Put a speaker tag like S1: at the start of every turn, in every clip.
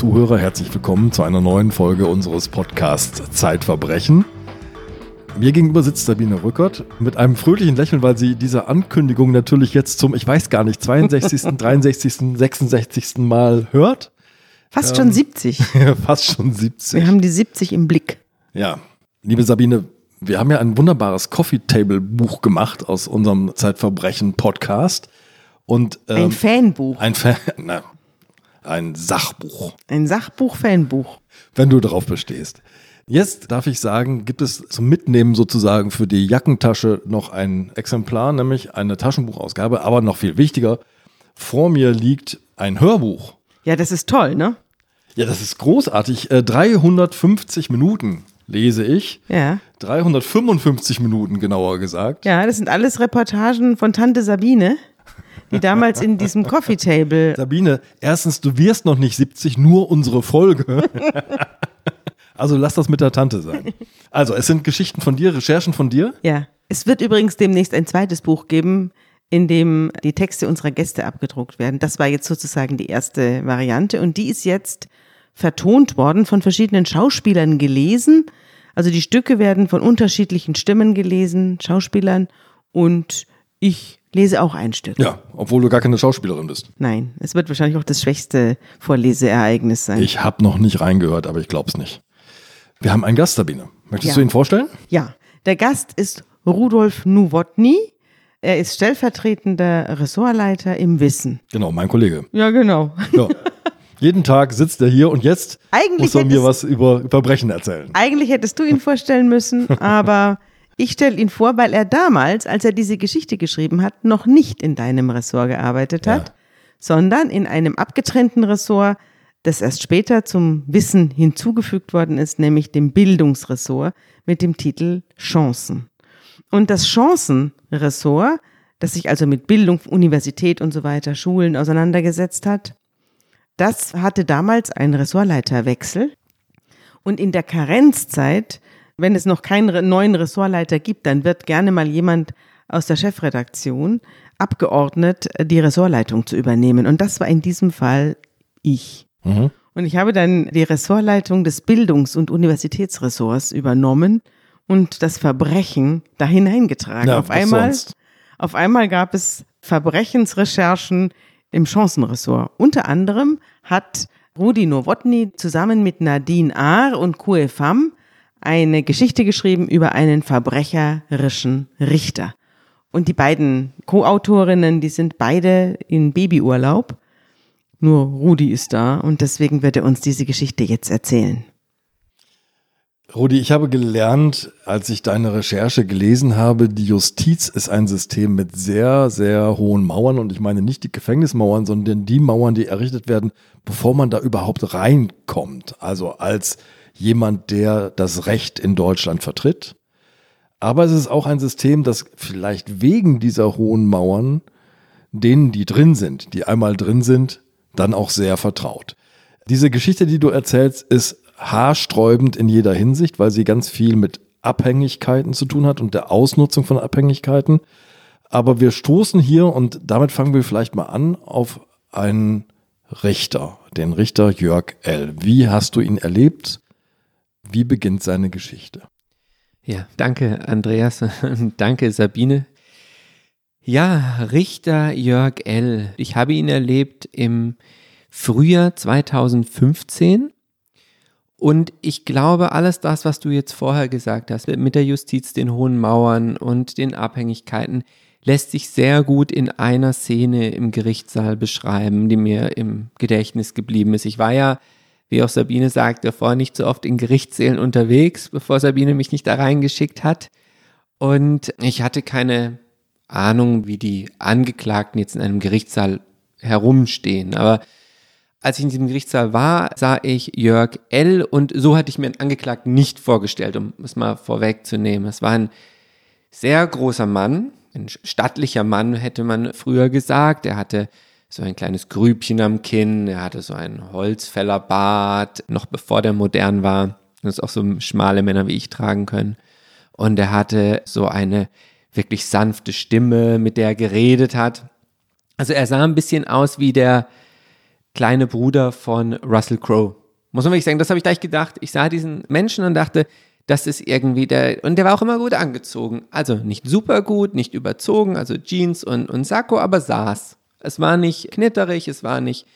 S1: Zuhörer, herzlich willkommen zu einer neuen Folge unseres Podcasts Zeitverbrechen. Mir gegenüber sitzt Sabine Rückert mit einem fröhlichen Lächeln, weil sie diese Ankündigung natürlich jetzt zum, ich weiß gar nicht, 62., 63., 66. Mal hört.
S2: Fast ähm, schon 70.
S1: fast schon 70.
S2: Wir haben die 70 im Blick.
S1: Ja, liebe Sabine, wir haben ja ein wunderbares Coffee Table Buch gemacht aus unserem Zeitverbrechen Podcast. Und,
S2: ähm, ein Fanbuch.
S1: Ein, Fan, na, ein Sachbuch.
S2: Ein Sachbuch-Fanbuch.
S1: Wenn du darauf bestehst. Jetzt darf ich sagen, gibt es zum Mitnehmen sozusagen für die Jackentasche noch ein Exemplar, nämlich eine Taschenbuchausgabe, aber noch viel wichtiger, vor mir liegt ein Hörbuch.
S2: Ja, das ist toll, ne?
S1: Ja, das ist großartig. 350 äh, Minuten lese ich.
S2: Ja.
S1: 355 Minuten genauer gesagt.
S2: Ja, das sind alles Reportagen von Tante Sabine, die damals in diesem Coffee Table.
S1: Sabine, erstens, du wirst noch nicht 70, nur unsere Folge. Also lass das mit der Tante sein. Also, es sind Geschichten von dir, Recherchen von dir?
S2: Ja. Es wird übrigens demnächst ein zweites Buch geben, in dem die Texte unserer Gäste abgedruckt werden. Das war jetzt sozusagen die erste Variante und die ist jetzt vertont worden, von verschiedenen Schauspielern gelesen. Also die Stücke werden von unterschiedlichen Stimmen gelesen, Schauspielern und ich lese auch ein Stück.
S1: Ja, obwohl du gar keine Schauspielerin bist.
S2: Nein, es wird wahrscheinlich auch das schwächste Vorleseereignis sein.
S1: Ich habe noch nicht reingehört, aber ich glaube es nicht. Wir haben einen Gast, Sabine. Möchtest
S2: ja.
S1: du ihn vorstellen?
S2: Ja, der Gast ist Rudolf Nuwotny. Er ist stellvertretender Ressortleiter im Wissen.
S1: Genau, mein Kollege.
S2: Ja, genau. Ja.
S1: Jeden Tag sitzt er hier und jetzt eigentlich muss er mir was über Verbrechen erzählen.
S2: Eigentlich hättest du ihn vorstellen müssen, aber ich stelle ihn vor, weil er damals, als er diese Geschichte geschrieben hat, noch nicht in deinem Ressort gearbeitet hat, ja. sondern in einem abgetrennten Ressort, das erst später zum Wissen hinzugefügt worden ist, nämlich dem Bildungsressort mit dem Titel Chancen. Und das Chancenressort, das sich also mit Bildung, Universität und so weiter, Schulen auseinandergesetzt hat, das hatte damals einen Ressortleiterwechsel. Und in der Karenzzeit, wenn es noch keinen neuen Ressortleiter gibt, dann wird gerne mal jemand aus der Chefredaktion abgeordnet, die Ressortleitung zu übernehmen. Und das war in diesem Fall ich. Mhm. Und ich habe dann die Ressortleitung des Bildungs- und Universitätsressorts übernommen und das Verbrechen da hineingetragen. Ja, auf einmal, sonst? auf einmal gab es Verbrechensrecherchen im Chancenressort. Unter anderem hat Rudi Nowotny zusammen mit Nadine Ahr und Kue Pham eine Geschichte geschrieben über einen verbrecherischen Richter. Und die beiden Co-Autorinnen, die sind beide in Babyurlaub nur Rudi ist da und deswegen wird er uns diese Geschichte jetzt erzählen.
S1: Rudi, ich habe gelernt, als ich deine Recherche gelesen habe, die Justiz ist ein System mit sehr, sehr hohen Mauern und ich meine nicht die Gefängnismauern, sondern die Mauern, die errichtet werden, bevor man da überhaupt reinkommt. Also als jemand, der das Recht in Deutschland vertritt. Aber es ist auch ein System, das vielleicht wegen dieser hohen Mauern denen, die drin sind, die einmal drin sind, dann auch sehr vertraut. Diese Geschichte, die du erzählst, ist haarsträubend in jeder Hinsicht, weil sie ganz viel mit Abhängigkeiten zu tun hat und der Ausnutzung von Abhängigkeiten. Aber wir stoßen hier, und damit fangen wir vielleicht mal an, auf einen Richter, den Richter Jörg L. Wie hast du ihn erlebt? Wie beginnt seine Geschichte?
S3: Ja, danke Andreas und danke Sabine. Ja, Richter Jörg L. Ich habe ihn erlebt im Frühjahr 2015. Und ich glaube, alles das, was du jetzt vorher gesagt hast, mit der Justiz, den hohen Mauern und den Abhängigkeiten, lässt sich sehr gut in einer Szene im Gerichtssaal beschreiben, die mir im Gedächtnis geblieben ist. Ich war ja, wie auch Sabine sagt, davor nicht so oft in Gerichtssälen unterwegs, bevor Sabine mich nicht da reingeschickt hat. Und ich hatte keine Ahnung, wie die Angeklagten jetzt in einem Gerichtssaal herumstehen. Aber als ich in diesem Gerichtssaal war, sah ich Jörg L. und so hatte ich mir einen Angeklagten nicht vorgestellt, um es mal vorwegzunehmen. Es war ein sehr großer Mann, ein stattlicher Mann, hätte man früher gesagt. Er hatte so ein kleines Grübchen am Kinn, er hatte so einen Holzfällerbart, noch bevor der modern war. Das auch so schmale Männer wie ich tragen können. Und er hatte so eine wirklich sanfte Stimme, mit der er geredet hat. Also er sah ein bisschen aus wie der kleine Bruder von Russell Crowe. Muss man wirklich sagen, das habe ich gleich gedacht. Ich sah diesen Menschen und dachte, das ist irgendwie der, und der war auch immer gut angezogen. Also nicht super gut, nicht überzogen, also Jeans und, und Sakko, aber saß. Es war nicht knitterig, es war nicht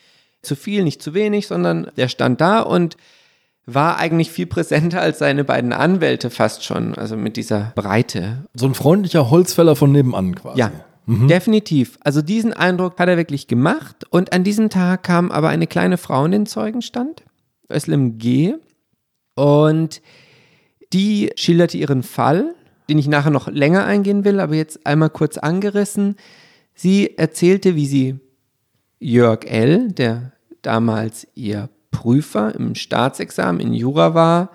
S3: zu viel, nicht zu wenig, sondern der stand da und war eigentlich viel präsenter als seine beiden Anwälte fast schon, also mit dieser Breite.
S1: So ein freundlicher Holzfäller von nebenan quasi.
S3: Ja, mhm. definitiv. Also diesen Eindruck hat er wirklich gemacht und an diesem Tag kam aber eine kleine Frau in den Zeugenstand, Özlem G. Und die schilderte ihren Fall, den ich nachher noch länger eingehen will, aber jetzt einmal kurz angerissen. Sie erzählte, wie sie Jörg L., der damals ihr Prüfer im Staatsexamen in Jura war,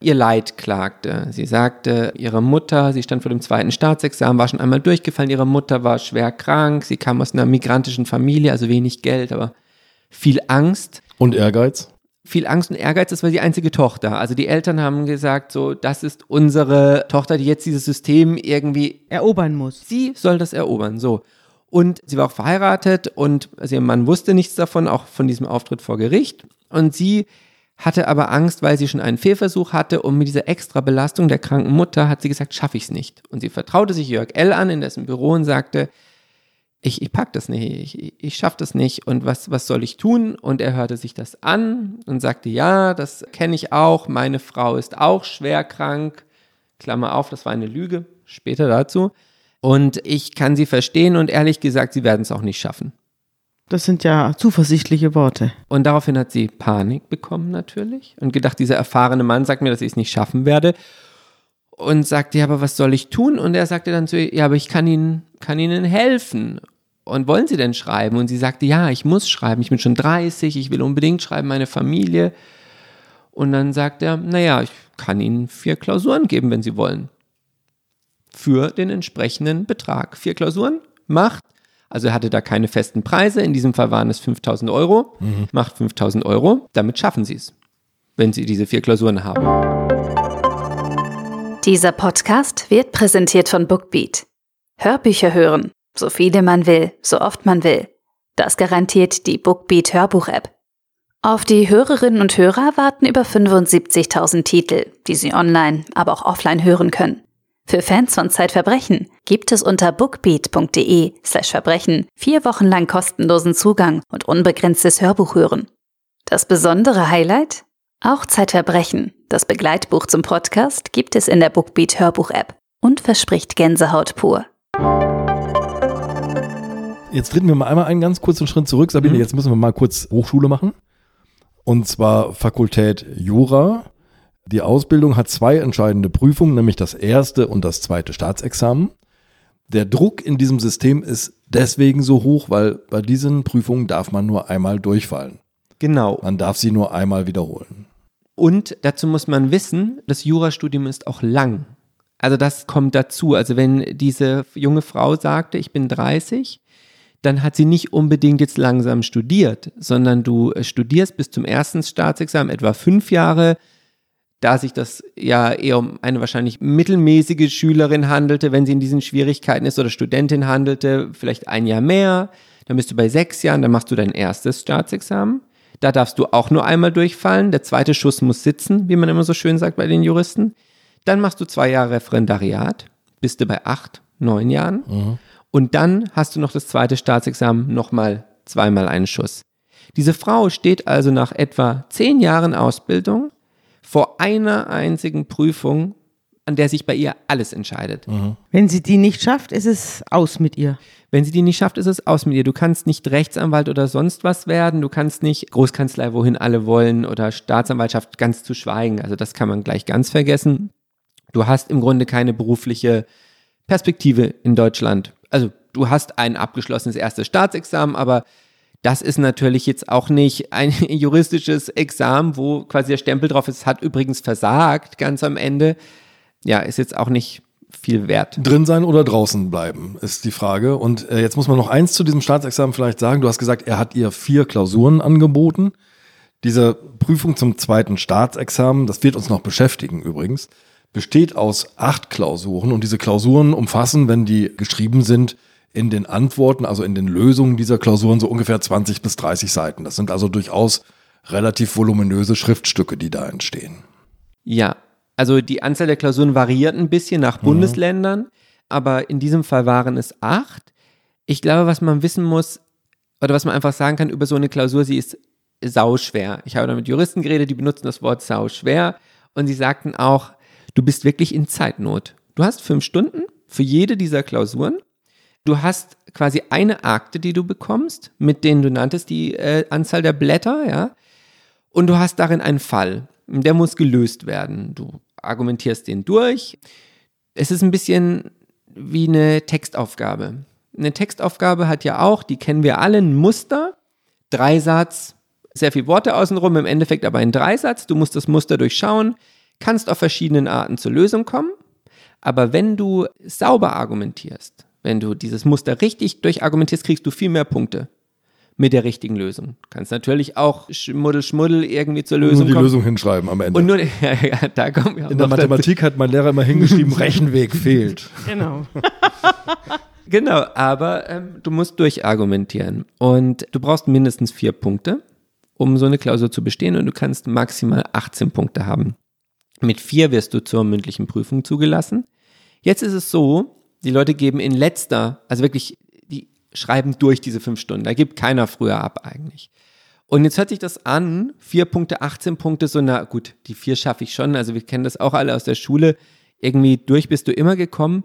S3: ihr Leid klagte. Sie sagte, ihre Mutter, sie stand vor dem zweiten Staatsexamen, war schon einmal durchgefallen, ihre Mutter war schwer krank, sie kam aus einer migrantischen Familie, also wenig Geld, aber viel Angst.
S1: Und Ehrgeiz?
S3: Viel Angst und Ehrgeiz, das war die einzige Tochter. Also die Eltern haben gesagt, so, das ist unsere Tochter, die jetzt dieses System irgendwie
S2: erobern muss.
S3: Sie soll das erobern, so. Und sie war auch verheiratet und also ihr Mann wusste nichts davon, auch von diesem Auftritt vor Gericht. Und sie hatte aber Angst, weil sie schon einen Fehlversuch hatte und mit dieser extra Belastung der kranken Mutter hat sie gesagt, schaffe ich es nicht. Und sie vertraute sich Jörg L. an in dessen Büro und sagte, ich, ich pack das nicht, ich, ich schaffe das nicht und was, was soll ich tun? Und er hörte sich das an und sagte, ja, das kenne ich auch, meine Frau ist auch schwer krank. Klammer auf, das war eine Lüge, später dazu. Und ich kann sie verstehen und ehrlich gesagt, sie werden es auch nicht schaffen.
S2: Das sind ja zuversichtliche Worte.
S3: Und daraufhin hat sie Panik bekommen natürlich und gedacht, dieser erfahrene Mann sagt mir, dass ich es nicht schaffen werde. Und sagte, ja, aber was soll ich tun? Und er sagte dann zu ihr, ja, aber ich kann Ihnen, kann Ihnen helfen. Und wollen Sie denn schreiben? Und sie sagte, ja, ich muss schreiben. Ich bin schon 30, ich will unbedingt schreiben, meine Familie. Und dann sagt er, naja, ich kann Ihnen vier Klausuren geben, wenn Sie wollen. Für den entsprechenden Betrag. Vier Klausuren macht also er hatte da keine festen Preise. In diesem Fall waren es 5000 Euro. Mhm. Macht 5000 Euro. Damit schaffen Sie es, wenn Sie diese vier Klausuren haben.
S4: Dieser Podcast wird präsentiert von Bookbeat. Hörbücher hören, so viele man will, so oft man will. Das garantiert die Bookbeat Hörbuch-App. Auf die Hörerinnen und Hörer warten über 75.000 Titel, die Sie online, aber auch offline hören können. Für Fans von Zeitverbrechen gibt es unter bookbeat.de slash Verbrechen vier Wochen lang kostenlosen Zugang und unbegrenztes Hörbuch hören. Das besondere Highlight? Auch Zeitverbrechen, das Begleitbuch zum Podcast, gibt es in der Bookbeat Hörbuch-App und verspricht Gänsehaut pur.
S1: Jetzt treten wir mal einmal einen ganz kurzen Schritt zurück. Sabine, mhm. jetzt müssen wir mal kurz Hochschule machen. Und zwar Fakultät Jura. Die Ausbildung hat zwei entscheidende Prüfungen, nämlich das erste und das zweite Staatsexamen. Der Druck in diesem System ist deswegen so hoch, weil bei diesen Prüfungen darf man nur einmal durchfallen.
S3: Genau.
S1: Man darf sie nur einmal wiederholen.
S3: Und dazu muss man wissen, das Jurastudium ist auch lang. Also das kommt dazu. Also wenn diese junge Frau sagte, ich bin 30, dann hat sie nicht unbedingt jetzt langsam studiert, sondern du studierst bis zum ersten Staatsexamen etwa fünf Jahre, da sich das ja eher um eine wahrscheinlich mittelmäßige Schülerin handelte, wenn sie in diesen Schwierigkeiten ist oder Studentin handelte, vielleicht ein Jahr mehr, dann bist du bei sechs Jahren, dann machst du dein erstes Staatsexamen. Da darfst du auch nur einmal durchfallen. Der zweite Schuss muss sitzen, wie man immer so schön sagt bei den Juristen. Dann machst du zwei Jahre Referendariat, bist du bei acht, neun Jahren. Mhm. Und dann hast du noch das zweite Staatsexamen, nochmal zweimal einen Schuss. Diese Frau steht also nach etwa zehn Jahren Ausbildung vor einer einzigen Prüfung, an der sich bei ihr alles entscheidet.
S2: Mhm. Wenn sie die nicht schafft, ist es aus mit ihr.
S3: Wenn sie die nicht schafft, ist es aus mit ihr. Du kannst nicht Rechtsanwalt oder sonst was werden. Du kannst nicht Großkanzlei, wohin alle wollen, oder Staatsanwaltschaft ganz zu schweigen. Also das kann man gleich ganz vergessen. Du hast im Grunde keine berufliche Perspektive in Deutschland. Also du hast ein abgeschlossenes erstes Staatsexamen, aber das ist natürlich jetzt auch nicht ein juristisches Examen, wo quasi der Stempel drauf ist, hat übrigens versagt ganz am Ende. Ja, ist jetzt auch nicht viel wert.
S1: Drin sein oder draußen bleiben, ist die Frage. Und äh, jetzt muss man noch eins zu diesem Staatsexamen vielleicht sagen. Du hast gesagt, er hat ihr vier Klausuren angeboten. Diese Prüfung zum zweiten Staatsexamen, das wird uns noch beschäftigen übrigens, besteht aus acht Klausuren. Und diese Klausuren umfassen, wenn die geschrieben sind, in den Antworten, also in den Lösungen dieser Klausuren so ungefähr 20 bis 30 Seiten. Das sind also durchaus relativ voluminöse Schriftstücke, die da entstehen.
S3: Ja, also die Anzahl der Klausuren variiert ein bisschen nach mhm. Bundesländern, aber in diesem Fall waren es acht. Ich glaube, was man wissen muss, oder was man einfach sagen kann über so eine Klausur, sie ist sauschwer. Ich habe da mit Juristen geredet, die benutzen das Wort sauschwer und sie sagten auch, du bist wirklich in Zeitnot. Du hast fünf Stunden für jede dieser Klausuren. Du hast quasi eine Akte, die du bekommst, mit denen du nanntest die äh, Anzahl der Blätter, ja. Und du hast darin einen Fall. Der muss gelöst werden. Du argumentierst den durch. Es ist ein bisschen wie eine Textaufgabe. Eine Textaufgabe hat ja auch, die kennen wir alle, ein Muster, Dreisatz, sehr viele Worte außenrum, im Endeffekt aber ein Dreisatz. Du musst das Muster durchschauen, kannst auf verschiedenen Arten zur Lösung kommen. Aber wenn du sauber argumentierst, wenn du dieses Muster richtig durchargumentierst, kriegst du viel mehr Punkte mit der richtigen Lösung. Du kannst natürlich auch Schmuddel, Schmuddel irgendwie zur Lösung
S1: Nur die
S3: kommen.
S1: Lösung hinschreiben am Ende.
S3: Und nur, ja, ja, da kommen wir
S1: In der Mathematik dazu. hat mein Lehrer immer hingeschrieben, Rechenweg fehlt.
S2: Genau.
S3: genau, aber ähm, du musst durchargumentieren. Und du brauchst mindestens vier Punkte, um so eine Klausur zu bestehen. Und du kannst maximal 18 Punkte haben. Mit vier wirst du zur mündlichen Prüfung zugelassen. Jetzt ist es so, die Leute geben in letzter, also wirklich, die schreiben durch diese fünf Stunden. Da gibt keiner früher ab eigentlich. Und jetzt hört sich das an, vier Punkte, 18 Punkte, so na gut, die vier schaffe ich schon. Also wir kennen das auch alle aus der Schule. Irgendwie durch bist du immer gekommen.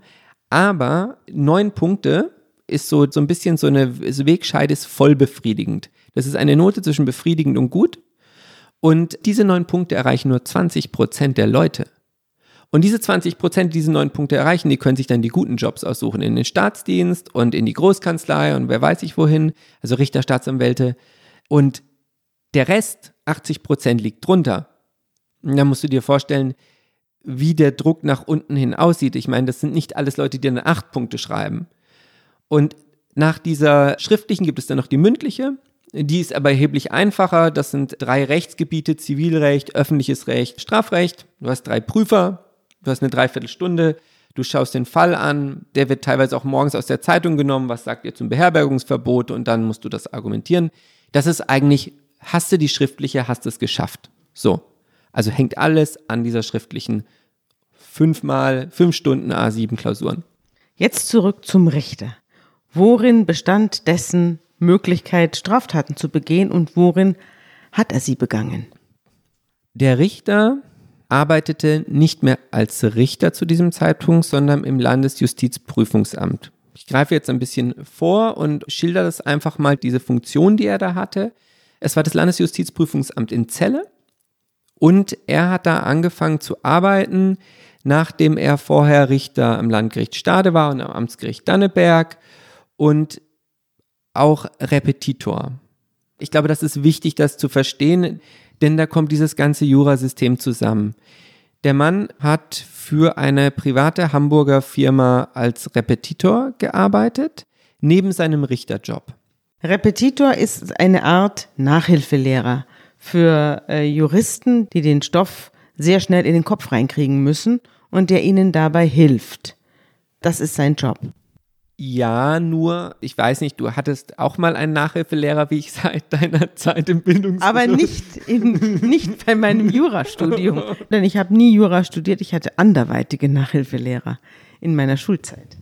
S3: Aber neun Punkte ist so, so ein bisschen so eine Wegscheide ist voll befriedigend. Das ist eine Note zwischen befriedigend und gut. Und diese neun Punkte erreichen nur 20 Prozent der Leute. Und diese 20 Prozent, die diese neun Punkte erreichen, die können sich dann die guten Jobs aussuchen in den Staatsdienst und in die Großkanzlei und wer weiß ich wohin, also Richter, Staatsanwälte. Und der Rest, 80 Prozent, liegt drunter. Und da musst du dir vorstellen, wie der Druck nach unten hin aussieht. Ich meine, das sind nicht alles Leute, die dann acht Punkte schreiben. Und nach dieser schriftlichen gibt es dann noch die mündliche. Die ist aber erheblich einfacher. Das sind drei Rechtsgebiete, Zivilrecht, öffentliches Recht, Strafrecht. Du hast drei Prüfer, du hast eine Dreiviertelstunde, du schaust den Fall an, der wird teilweise auch morgens aus der Zeitung genommen, was sagt ihr zum Beherbergungsverbot und dann musst du das argumentieren. Das ist eigentlich, hast du die schriftliche, hast es geschafft. So. Also hängt alles an dieser schriftlichen fünfmal, fünf Stunden A7 Klausuren.
S2: Jetzt zurück zum Richter. Worin bestand dessen Möglichkeit, Straftaten zu begehen und worin hat er sie begangen?
S3: Der Richter arbeitete nicht mehr als Richter zu diesem Zeitpunkt, sondern im Landesjustizprüfungsamt. Ich greife jetzt ein bisschen vor und schilder das einfach mal, diese Funktion, die er da hatte. Es war das Landesjustizprüfungsamt in Celle und er hat da angefangen zu arbeiten, nachdem er vorher Richter am Landgericht Stade war und am Amtsgericht Danneberg und auch Repetitor. Ich glaube, das ist wichtig, das zu verstehen, denn da kommt dieses ganze Jurasystem zusammen. Der Mann hat für eine private Hamburger Firma als Repetitor gearbeitet, neben seinem Richterjob.
S2: Repetitor ist eine Art Nachhilfelehrer für äh, Juristen, die den Stoff sehr schnell in den Kopf reinkriegen müssen und der ihnen dabei hilft. Das ist sein Job.
S3: Ja, nur, ich weiß nicht, du hattest auch mal einen Nachhilfelehrer, wie ich seit deiner Zeit im Bildungsbezirk.
S2: Aber nicht, in, nicht bei meinem Jurastudium. Denn ich habe nie Jura studiert, ich hatte anderweitige Nachhilfelehrer in meiner Schulzeit.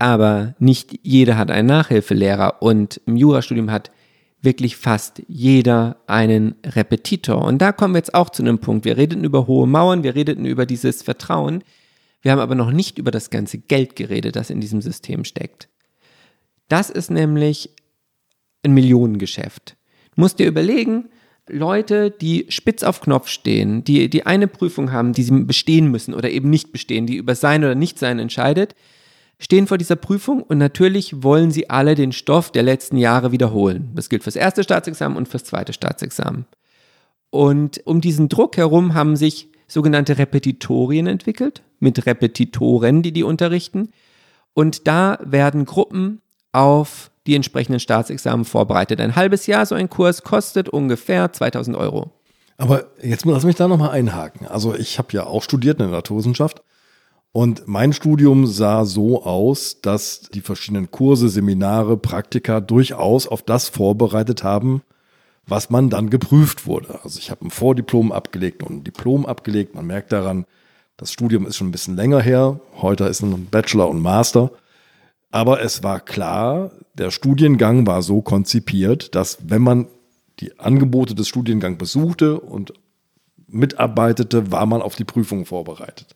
S3: Aber nicht jeder hat einen Nachhilfelehrer und im Jurastudium hat wirklich fast jeder einen Repetitor. Und da kommen wir jetzt auch zu einem Punkt. Wir redeten über hohe Mauern, wir redeten über dieses Vertrauen. Wir haben aber noch nicht über das ganze Geld geredet, das in diesem System steckt. Das ist nämlich ein Millionengeschäft. Du musst dir überlegen, Leute, die spitz auf Knopf stehen, die, die eine Prüfung haben, die sie bestehen müssen oder eben nicht bestehen, die über sein oder nicht sein entscheidet, stehen vor dieser Prüfung und natürlich wollen sie alle den Stoff der letzten Jahre wiederholen. Das gilt fürs erste Staatsexamen und fürs zweite Staatsexamen. Und um diesen Druck herum haben sich sogenannte Repetitorien entwickelt, mit Repetitoren, die die unterrichten. Und da werden Gruppen auf die entsprechenden Staatsexamen vorbereitet. Ein halbes Jahr so ein Kurs kostet ungefähr 2000 Euro.
S1: Aber jetzt lass mich da nochmal einhaken. Also ich habe ja auch studiert in der Naturwissenschaft Und mein Studium sah so aus, dass die verschiedenen Kurse, Seminare, Praktika durchaus auf das vorbereitet haben, was man dann geprüft wurde. Also ich habe ein Vordiplom abgelegt und ein Diplom abgelegt. Man merkt daran, das Studium ist schon ein bisschen länger her. Heute ist ein Bachelor und Master. Aber es war klar, der Studiengang war so konzipiert, dass wenn man die Angebote des Studiengangs besuchte und mitarbeitete, war man auf die Prüfung vorbereitet.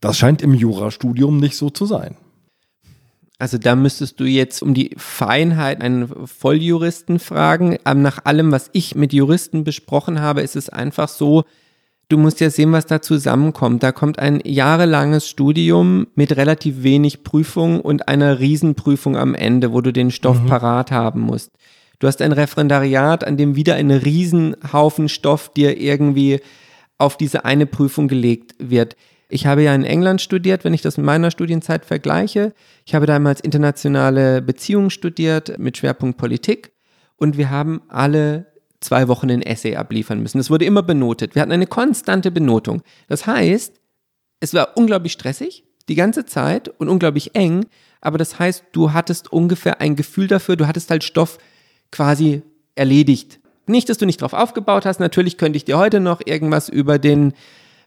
S1: Das scheint im Jurastudium nicht so zu sein.
S3: Also da müsstest du jetzt um die Feinheit einen Volljuristen fragen. Aber nach allem, was ich mit Juristen besprochen habe, ist es einfach so, du musst ja sehen, was da zusammenkommt. Da kommt ein jahrelanges Studium mit relativ wenig Prüfung und einer Riesenprüfung am Ende, wo du den Stoff mhm. parat haben musst. Du hast ein Referendariat, an dem wieder ein Riesenhaufen Stoff dir irgendwie auf diese eine Prüfung gelegt wird. Ich habe ja in England studiert, wenn ich das mit meiner Studienzeit vergleiche. Ich habe damals internationale Beziehungen studiert mit Schwerpunkt Politik und wir haben alle zwei Wochen ein Essay abliefern müssen. Es wurde immer benotet. Wir hatten eine konstante Benotung. Das heißt, es war unglaublich stressig die ganze Zeit und unglaublich eng, aber das heißt, du hattest ungefähr ein Gefühl dafür, du hattest halt Stoff quasi erledigt. Nicht, dass du nicht drauf aufgebaut hast. Natürlich könnte ich dir heute noch irgendwas über den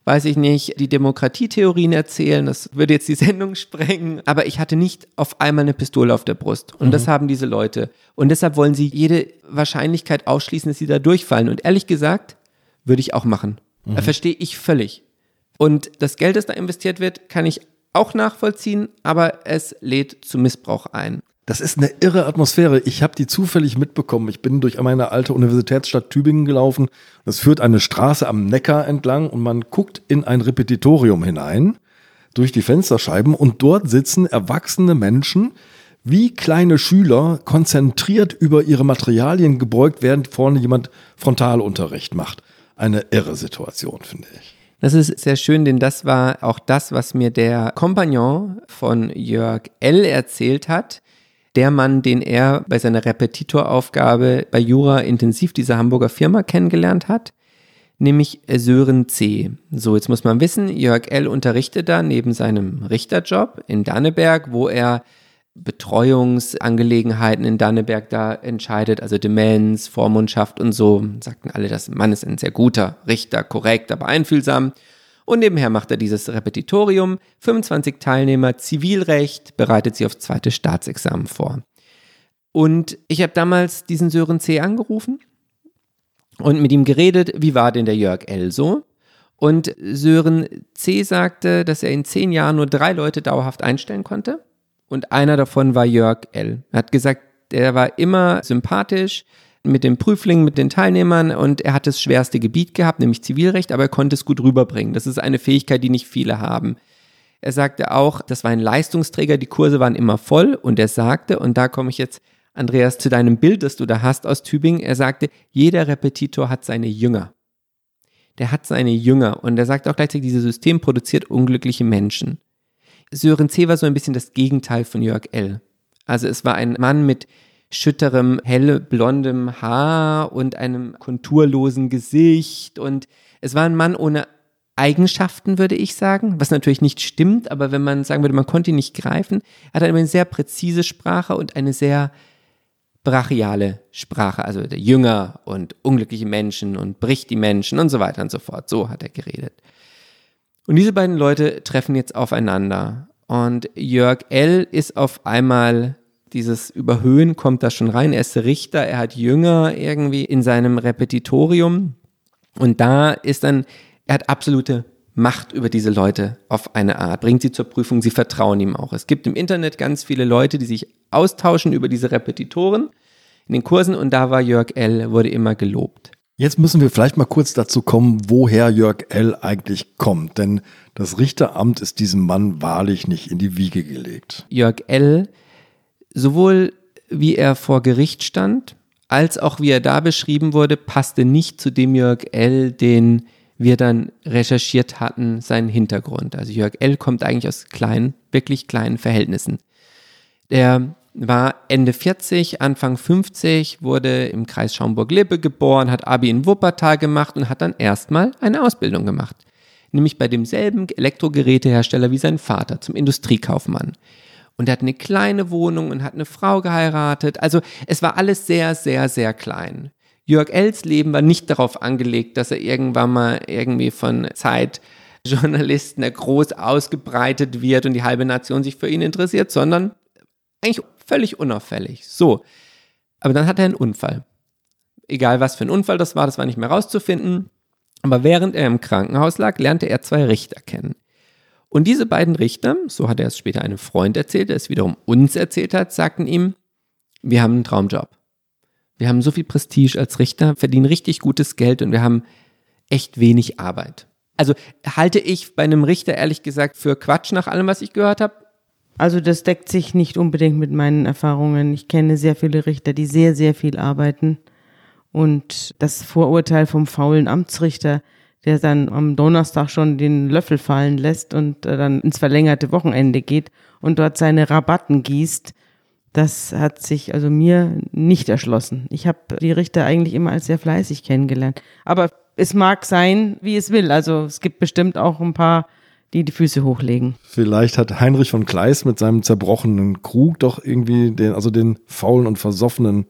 S3: weiß ich nicht, die Demokratietheorien erzählen. Das würde jetzt die Sendung sprengen. Aber ich hatte nicht auf einmal eine Pistole auf der Brust. Und mhm. das haben diese Leute. Und deshalb wollen sie jede Wahrscheinlichkeit ausschließen, dass sie da durchfallen. Und ehrlich gesagt, würde ich auch machen. Mhm. Verstehe ich völlig. Und das Geld, das da investiert wird, kann ich auch nachvollziehen, aber es lädt zu Missbrauch ein.
S1: Das ist eine irre Atmosphäre. Ich habe die zufällig mitbekommen. Ich bin durch meine alte Universitätsstadt Tübingen gelaufen. Es führt eine Straße am Neckar entlang und man guckt in ein Repetitorium hinein durch die Fensterscheiben und dort sitzen erwachsene Menschen wie kleine Schüler konzentriert über ihre Materialien gebeugt, während vorne jemand Frontalunterricht macht. Eine irre Situation, finde ich.
S3: Das ist sehr schön, denn das war auch das, was mir der Kompagnon von Jörg L. erzählt hat der Mann, den er bei seiner Repetitoraufgabe bei Jura intensiv dieser Hamburger Firma kennengelernt hat, nämlich Sören C. So, jetzt muss man wissen, Jörg L. unterrichtet da neben seinem Richterjob in Danneberg, wo er Betreuungsangelegenheiten in Danneberg da entscheidet, also Demenz, Vormundschaft und so, sagten alle, das Mann ist ein sehr guter Richter, korrekt, aber einfühlsam. Und nebenher macht er dieses Repetitorium. 25 Teilnehmer, Zivilrecht, bereitet sie auf zweites Staatsexamen vor. Und ich habe damals diesen Sören C. angerufen und mit ihm geredet, wie war denn der Jörg L. so? Und Sören C. sagte, dass er in zehn Jahren nur drei Leute dauerhaft einstellen konnte. Und einer davon war Jörg L. Er hat gesagt, er war immer sympathisch, mit den Prüflingen, mit den Teilnehmern und er hat das schwerste Gebiet gehabt, nämlich Zivilrecht, aber er konnte es gut rüberbringen. Das ist eine Fähigkeit, die nicht viele haben. Er sagte auch, das war ein Leistungsträger, die Kurse waren immer voll und er sagte, und da komme ich jetzt, Andreas, zu deinem Bild, das du da hast aus Tübingen, er sagte, jeder Repetitor hat seine Jünger. Der hat seine Jünger und er sagt auch gleichzeitig, dieses System produziert unglückliche Menschen. Sören C. war so ein bisschen das Gegenteil von Jörg L. Also es war ein Mann mit schütterem, hellblondem Haar und einem konturlosen Gesicht. Und es war ein Mann ohne Eigenschaften, würde ich sagen, was natürlich nicht stimmt, aber wenn man sagen würde, man konnte ihn nicht greifen, er hat eine sehr präzise Sprache und eine sehr brachiale Sprache, also der Jünger und unglückliche Menschen und bricht die Menschen und so weiter und so fort. So hat er geredet. Und diese beiden Leute treffen jetzt aufeinander. Und Jörg L. ist auf einmal dieses Überhöhen kommt da schon rein. Er ist Richter, er hat Jünger irgendwie in seinem Repetitorium. Und da ist dann, er hat absolute Macht über diese Leute auf eine Art, bringt sie zur Prüfung, sie vertrauen ihm auch. Es gibt im Internet ganz viele Leute, die sich austauschen über diese Repetitoren in den Kursen und da war Jörg L., wurde immer gelobt.
S1: Jetzt müssen wir vielleicht mal kurz dazu kommen, woher Jörg L. eigentlich kommt, denn das Richteramt ist diesem Mann wahrlich nicht in die Wiege gelegt.
S3: Jörg L sowohl wie er vor Gericht stand, als auch wie er da beschrieben wurde, passte nicht zu dem Jörg L., den wir dann recherchiert hatten, seinen Hintergrund. Also Jörg L. kommt eigentlich aus kleinen, wirklich kleinen Verhältnissen. Der war Ende 40, Anfang 50, wurde im Kreis Schaumburg-Lippe geboren, hat Abi in Wuppertal gemacht und hat dann erstmal eine Ausbildung gemacht. nämlich bei demselben Elektrogerätehersteller wie sein Vater, zum Industriekaufmann. Und er hat eine kleine Wohnung und hat eine Frau geheiratet. Also es war alles sehr, sehr, sehr klein. Jörg Els Leben war nicht darauf angelegt, dass er irgendwann mal irgendwie von Zeitjournalisten groß ausgebreitet wird und die halbe Nation sich für ihn interessiert, sondern eigentlich völlig unauffällig. So. Aber dann hat er einen Unfall. Egal was für ein Unfall das war, das war nicht mehr rauszufinden. Aber während er im Krankenhaus lag, lernte er zwei Richter kennen. Und diese beiden Richter, so hat er es später einem Freund erzählt, der es wiederum uns erzählt hat, sagten ihm, wir haben einen Traumjob. Wir haben so viel Prestige als Richter, verdienen richtig gutes Geld und wir haben echt wenig Arbeit. Also halte ich bei einem Richter ehrlich gesagt für Quatsch nach allem, was ich gehört habe.
S2: Also das deckt sich nicht unbedingt mit meinen Erfahrungen. Ich kenne sehr viele Richter, die sehr, sehr viel arbeiten. Und das Vorurteil vom faulen Amtsrichter, der dann am Donnerstag schon den Löffel fallen lässt und äh, dann ins verlängerte Wochenende geht und dort seine Rabatten gießt, das hat sich also mir nicht erschlossen. Ich habe die Richter eigentlich immer als sehr fleißig kennengelernt. Aber es mag sein, wie es will. Also es gibt bestimmt auch ein paar, die die Füße hochlegen.
S1: Vielleicht hat Heinrich von Kleist mit seinem zerbrochenen Krug doch irgendwie den, also den faulen und versoffenen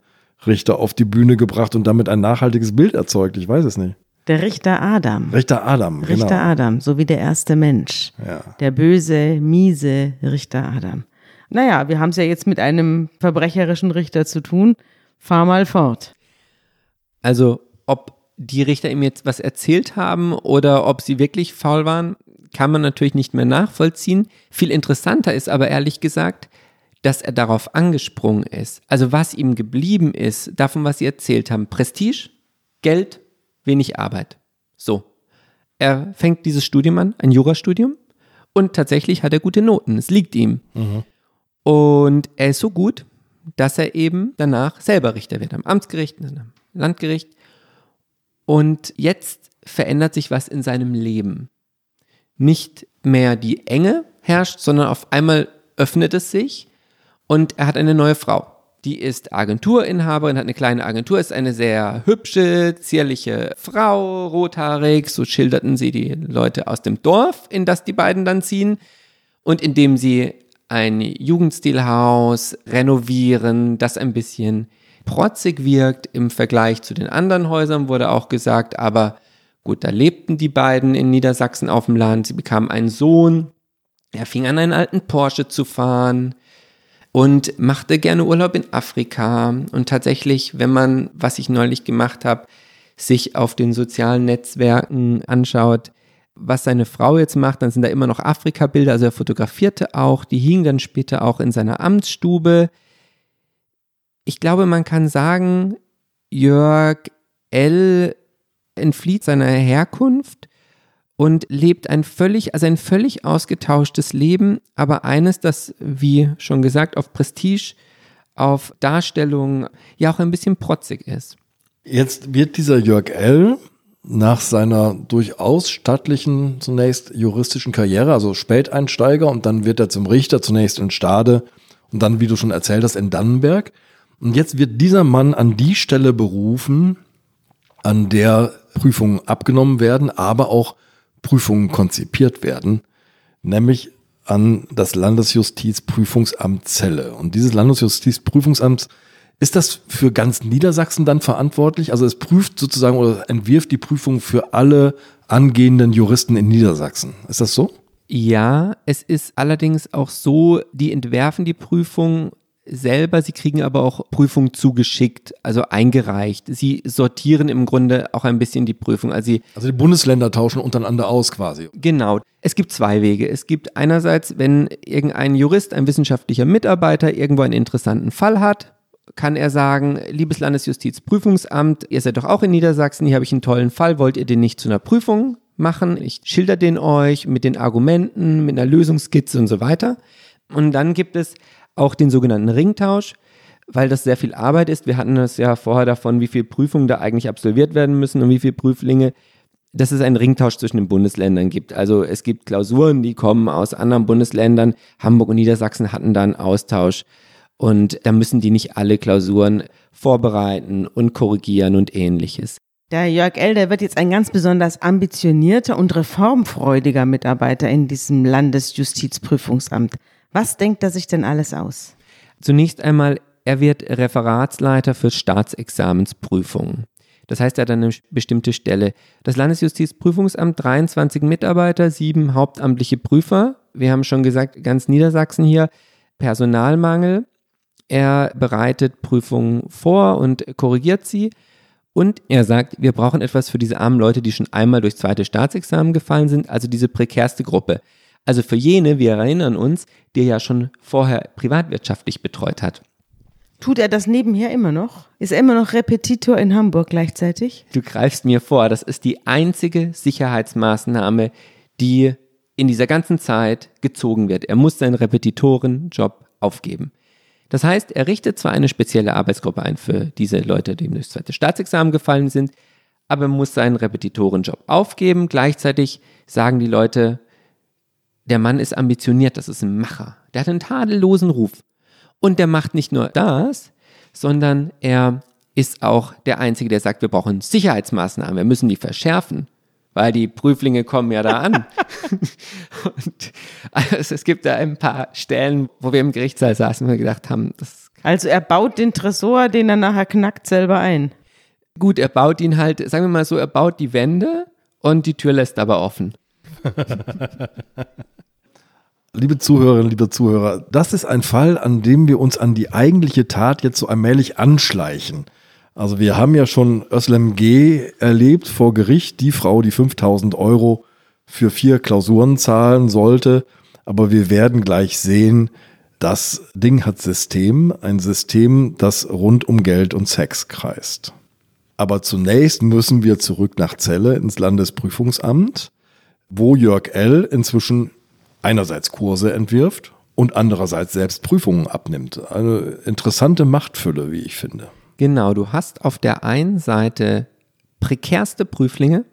S1: Richter auf die Bühne gebracht und damit ein nachhaltiges Bild erzeugt. Ich weiß es nicht.
S2: Der Richter Adam.
S1: Richter Adam,
S2: Richter
S1: genau.
S2: Adam, so wie der erste Mensch.
S1: Ja.
S2: Der böse, miese Richter Adam. Naja, wir haben es ja jetzt mit einem verbrecherischen Richter zu tun. Fahr mal fort.
S3: Also, ob die Richter ihm jetzt was erzählt haben oder ob sie wirklich faul waren, kann man natürlich nicht mehr nachvollziehen. Viel interessanter ist aber ehrlich gesagt, dass er darauf angesprungen ist. Also was ihm geblieben ist, davon, was sie erzählt haben. Prestige, Geld, wenig Arbeit. So. Er fängt dieses Studium an, ein Jurastudium, und tatsächlich hat er gute Noten. Es liegt ihm.
S1: Mhm.
S3: Und er ist so gut, dass er eben danach selber Richter wird, am Amtsgericht, am Landgericht. Und jetzt verändert sich was in seinem Leben. Nicht mehr die Enge herrscht, sondern auf einmal öffnet es sich und er hat eine neue Frau. Die ist Agenturinhaberin, hat eine kleine Agentur, ist eine sehr hübsche, zierliche Frau, rothaarig. So schilderten sie die Leute aus dem Dorf, in das die beiden dann ziehen. Und indem sie ein Jugendstilhaus renovieren, das ein bisschen protzig wirkt im Vergleich zu den anderen Häusern, wurde auch gesagt. Aber gut, da lebten die beiden in Niedersachsen auf dem Land. Sie bekamen einen Sohn. Er fing an, einen alten Porsche zu fahren und machte gerne Urlaub in Afrika. Und tatsächlich, wenn man, was ich neulich gemacht habe, sich auf den sozialen Netzwerken anschaut, was seine Frau jetzt macht, dann sind da immer noch Afrika-Bilder, also er fotografierte auch, die hingen dann später auch in seiner Amtsstube. Ich glaube, man kann sagen, Jörg L. entflieht seiner Herkunft und lebt ein völlig, also ein völlig ausgetauschtes Leben, aber eines, das, wie schon gesagt, auf Prestige, auf Darstellung, ja auch ein bisschen protzig ist.
S1: Jetzt wird dieser Jörg L. nach seiner durchaus stattlichen, zunächst juristischen Karriere, also Späteinsteiger, und dann wird er zum Richter, zunächst in Stade und dann, wie du schon erzählt hast, in Dannenberg. Und jetzt wird dieser Mann an die Stelle berufen, an der Prüfungen abgenommen werden, aber auch Prüfungen konzipiert werden, nämlich an das Landesjustizprüfungsamt Celle. Und dieses Landesjustizprüfungsamt, ist das für ganz Niedersachsen dann verantwortlich? Also es prüft sozusagen oder entwirft die Prüfung für alle angehenden Juristen in Niedersachsen. Ist das so?
S3: Ja, es ist allerdings auch so, die entwerfen die Prüfung selber, sie kriegen aber auch Prüfungen zugeschickt, also eingereicht. Sie sortieren im Grunde auch ein bisschen die Prüfung. Also, sie,
S1: also die Bundesländer tauschen untereinander aus quasi.
S3: Genau. Es gibt zwei Wege. Es gibt einerseits, wenn irgendein Jurist, ein wissenschaftlicher Mitarbeiter irgendwo einen interessanten Fall hat, kann er sagen, liebes Landesjustizprüfungsamt, ihr seid doch auch in Niedersachsen, hier habe ich einen tollen Fall, wollt ihr den nicht zu einer Prüfung machen? Ich schilder den euch mit den Argumenten, mit einer Lösungskizze und so weiter. Und dann gibt es auch den sogenannten Ringtausch, weil das sehr viel Arbeit ist. Wir hatten es ja vorher davon, wie viele Prüfungen da eigentlich absolviert werden müssen und wie viele Prüflinge dass es einen Ringtausch zwischen den Bundesländern gibt. Also es gibt Klausuren, die kommen aus anderen Bundesländern. Hamburg und Niedersachsen hatten da einen Austausch. Und da müssen die nicht alle Klausuren vorbereiten und korrigieren und ähnliches.
S2: Der Jörg L., der wird jetzt ein ganz besonders ambitionierter und reformfreudiger Mitarbeiter in diesem Landesjustizprüfungsamt. Was denkt er sich denn alles aus?
S3: Zunächst einmal, er wird Referatsleiter für Staatsexamensprüfungen. Das heißt, er hat eine bestimmte Stelle. Das Landesjustizprüfungsamt 23 Mitarbeiter, sieben hauptamtliche Prüfer. Wir haben schon gesagt, ganz Niedersachsen hier, Personalmangel. Er bereitet Prüfungen vor und korrigiert sie. Und er sagt, wir brauchen etwas für diese armen Leute, die schon einmal durchs zweite Staatsexamen gefallen sind, also diese prekärste Gruppe. Also für jene, wir erinnern uns, die er ja schon vorher privatwirtschaftlich betreut hat.
S2: Tut er das nebenher immer noch? Ist er immer noch Repetitor in Hamburg gleichzeitig?
S3: Du greifst mir vor, das ist die einzige Sicherheitsmaßnahme, die in dieser ganzen Zeit gezogen wird. Er muss seinen Repetitorenjob aufgeben. Das heißt, er richtet zwar eine spezielle Arbeitsgruppe ein für diese Leute, die durchs zweite Staatsexamen gefallen sind, aber er muss seinen Repetitorenjob aufgeben. Gleichzeitig sagen die Leute, der Mann ist ambitioniert, das ist ein Macher. Der hat einen tadellosen Ruf. Und der macht nicht nur das, sondern er ist auch der Einzige, der sagt, wir brauchen Sicherheitsmaßnahmen, wir müssen die verschärfen, weil die Prüflinge kommen ja da an. und also es gibt da ein paar Stellen, wo wir im Gerichtssaal saßen und wir gedacht haben, das
S2: Also er baut den Tresor, den er nachher knackt, selber ein.
S3: gut, er baut ihn halt, sagen wir mal so, er baut die Wände und die Tür lässt aber offen.
S1: Liebe Zuhörerinnen, liebe Zuhörer, das ist ein Fall, an dem wir uns an die eigentliche Tat jetzt so allmählich anschleichen. Also wir haben ja schon Özlem G. erlebt vor Gericht, die Frau, die 5000 Euro für vier Klausuren zahlen sollte. Aber wir werden gleich sehen, das Ding hat System, ein System, das rund um Geld und Sex kreist. Aber zunächst müssen wir zurück nach Celle ins Landesprüfungsamt, wo Jörg L. inzwischen einerseits Kurse entwirft und andererseits selbst Prüfungen abnimmt. Eine interessante Machtfülle, wie ich finde.
S3: Genau, du hast auf der einen Seite prekärste Prüflinge,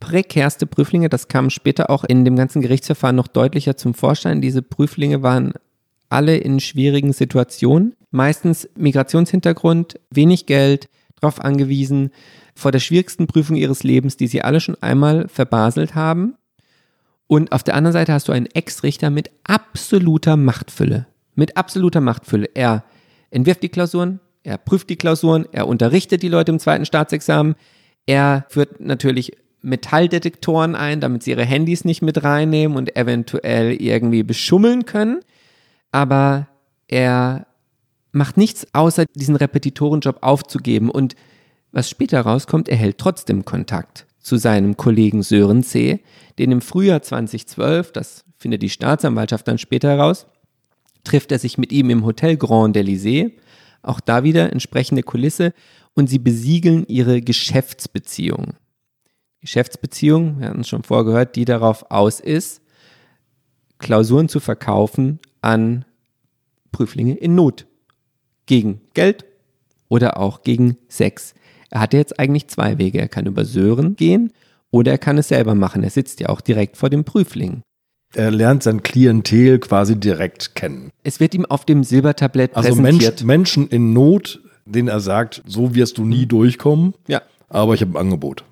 S3: prekärste Prüflinge, das kam später auch in dem ganzen Gerichtsverfahren noch deutlicher zum Vorschein. Diese Prüflinge waren alle in schwierigen Situationen, meistens Migrationshintergrund, wenig Geld, darauf angewiesen, vor der schwierigsten Prüfung ihres Lebens, die sie alle schon einmal verbaselt haben. Und auf der anderen Seite hast du einen Ex-Richter mit absoluter Machtfülle. Mit absoluter Machtfülle. Er entwirft die Klausuren, er prüft die Klausuren, er unterrichtet die Leute im zweiten Staatsexamen, er führt natürlich Metalldetektoren ein, damit sie ihre Handys nicht mit reinnehmen und eventuell irgendwie beschummeln können. Aber er macht nichts außer diesen Repetitorenjob aufzugeben und was später rauskommt, er hält trotzdem Kontakt zu seinem Kollegen Sören C., den im Frühjahr 2012, das findet die Staatsanwaltschaft dann später heraus, trifft er sich mit ihm im Hotel Grand Elysée, auch da wieder entsprechende Kulisse, und sie besiegeln ihre Geschäftsbeziehung. Geschäftsbeziehung, wir hatten es schon vorgehört, die darauf aus ist, Klausuren zu verkaufen an Prüflinge in Not. Gegen Geld oder auch gegen Sex. Er hatte jetzt eigentlich zwei Wege. Er kann über Sören gehen oder er kann es selber machen. Er sitzt ja auch direkt vor dem Prüfling.
S1: Er lernt sein Klientel quasi direkt kennen.
S3: Es wird ihm auf dem Silbertablett
S1: Also
S3: präsentiert.
S1: Mensch, Menschen in Not, denen er sagt, so wirst du nie durchkommen,
S3: Ja.
S1: aber ich habe ein Angebot.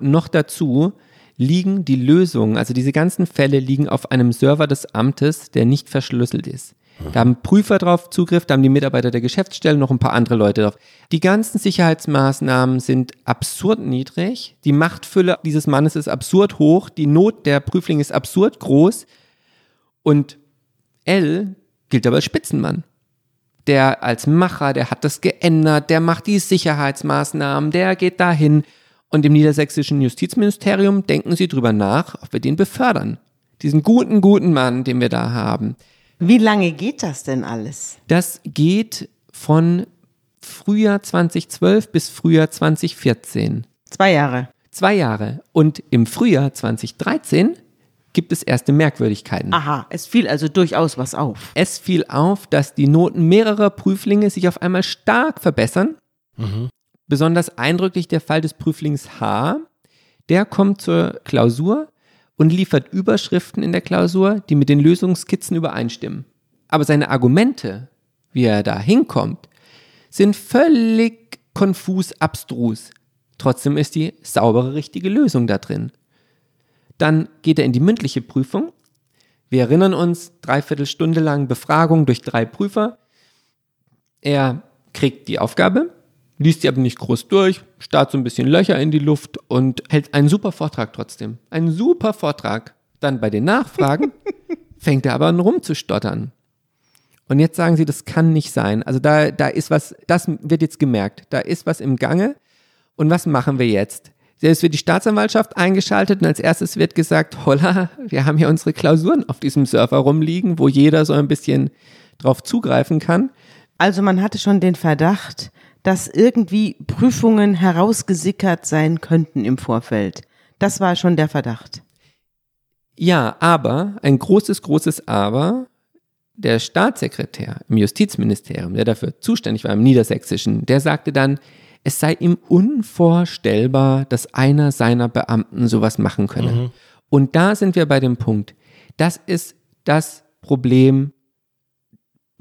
S3: Noch dazu liegen die Lösungen, also diese ganzen Fälle liegen auf einem Server des Amtes, der nicht verschlüsselt ist. Da haben Prüfer drauf Zugriff, da haben die Mitarbeiter der Geschäftsstelle noch ein paar andere Leute drauf. Die ganzen Sicherheitsmaßnahmen sind absurd niedrig. Die Machtfülle dieses Mannes ist absurd hoch. Die Not der Prüflinge ist absurd groß. Und L gilt aber als Spitzenmann. Der als Macher, der hat das geändert, der macht die Sicherheitsmaßnahmen, der geht dahin. Und im niedersächsischen Justizministerium denken sie drüber nach, ob wir den befördern. Diesen guten, guten Mann, den wir da haben.
S2: Wie lange geht das denn alles?
S3: Das geht von Frühjahr 2012 bis Frühjahr 2014.
S2: Zwei Jahre.
S3: Zwei Jahre. Und im Frühjahr 2013 gibt es erste Merkwürdigkeiten.
S2: Aha, es fiel also durchaus was auf.
S3: Es fiel auf, dass die Noten mehrerer Prüflinge sich auf einmal stark verbessern. Besonders eindrücklich der Fall des Prüflings H. Der kommt zur Klausur und liefert Überschriften in der Klausur, die mit den Lösungskizzen übereinstimmen. Aber seine Argumente, wie er da hinkommt, sind völlig konfus abstrus. Trotzdem ist die saubere, richtige Lösung da drin. Dann geht er in die mündliche Prüfung. Wir erinnern uns, dreiviertel Stunde lang Befragung durch drei Prüfer. Er kriegt die Aufgabe, liest sie aber nicht groß durch, starrt so ein bisschen Löcher in die Luft und hält einen super Vortrag trotzdem. Einen super Vortrag. Dann bei den Nachfragen fängt er aber an rumzustottern. Und jetzt sagen sie, das kann nicht sein. Also da, da ist was, das wird jetzt gemerkt. Da ist was im Gange. Und was machen wir jetzt? Jetzt wird die Staatsanwaltschaft eingeschaltet und als erstes wird gesagt, holla, wir haben hier unsere Klausuren auf diesem Server rumliegen, wo jeder so ein bisschen drauf zugreifen kann.
S2: Also man hatte schon den Verdacht, dass irgendwie Prüfungen herausgesickert sein könnten im Vorfeld. Das war schon der Verdacht.
S3: Ja, aber, ein großes, großes Aber, der Staatssekretär im Justizministerium, der dafür zuständig war im Niedersächsischen, der sagte dann, es sei ihm unvorstellbar, dass einer seiner Beamten sowas machen könne. Mhm. Und da sind wir bei dem Punkt. Das ist das Problem,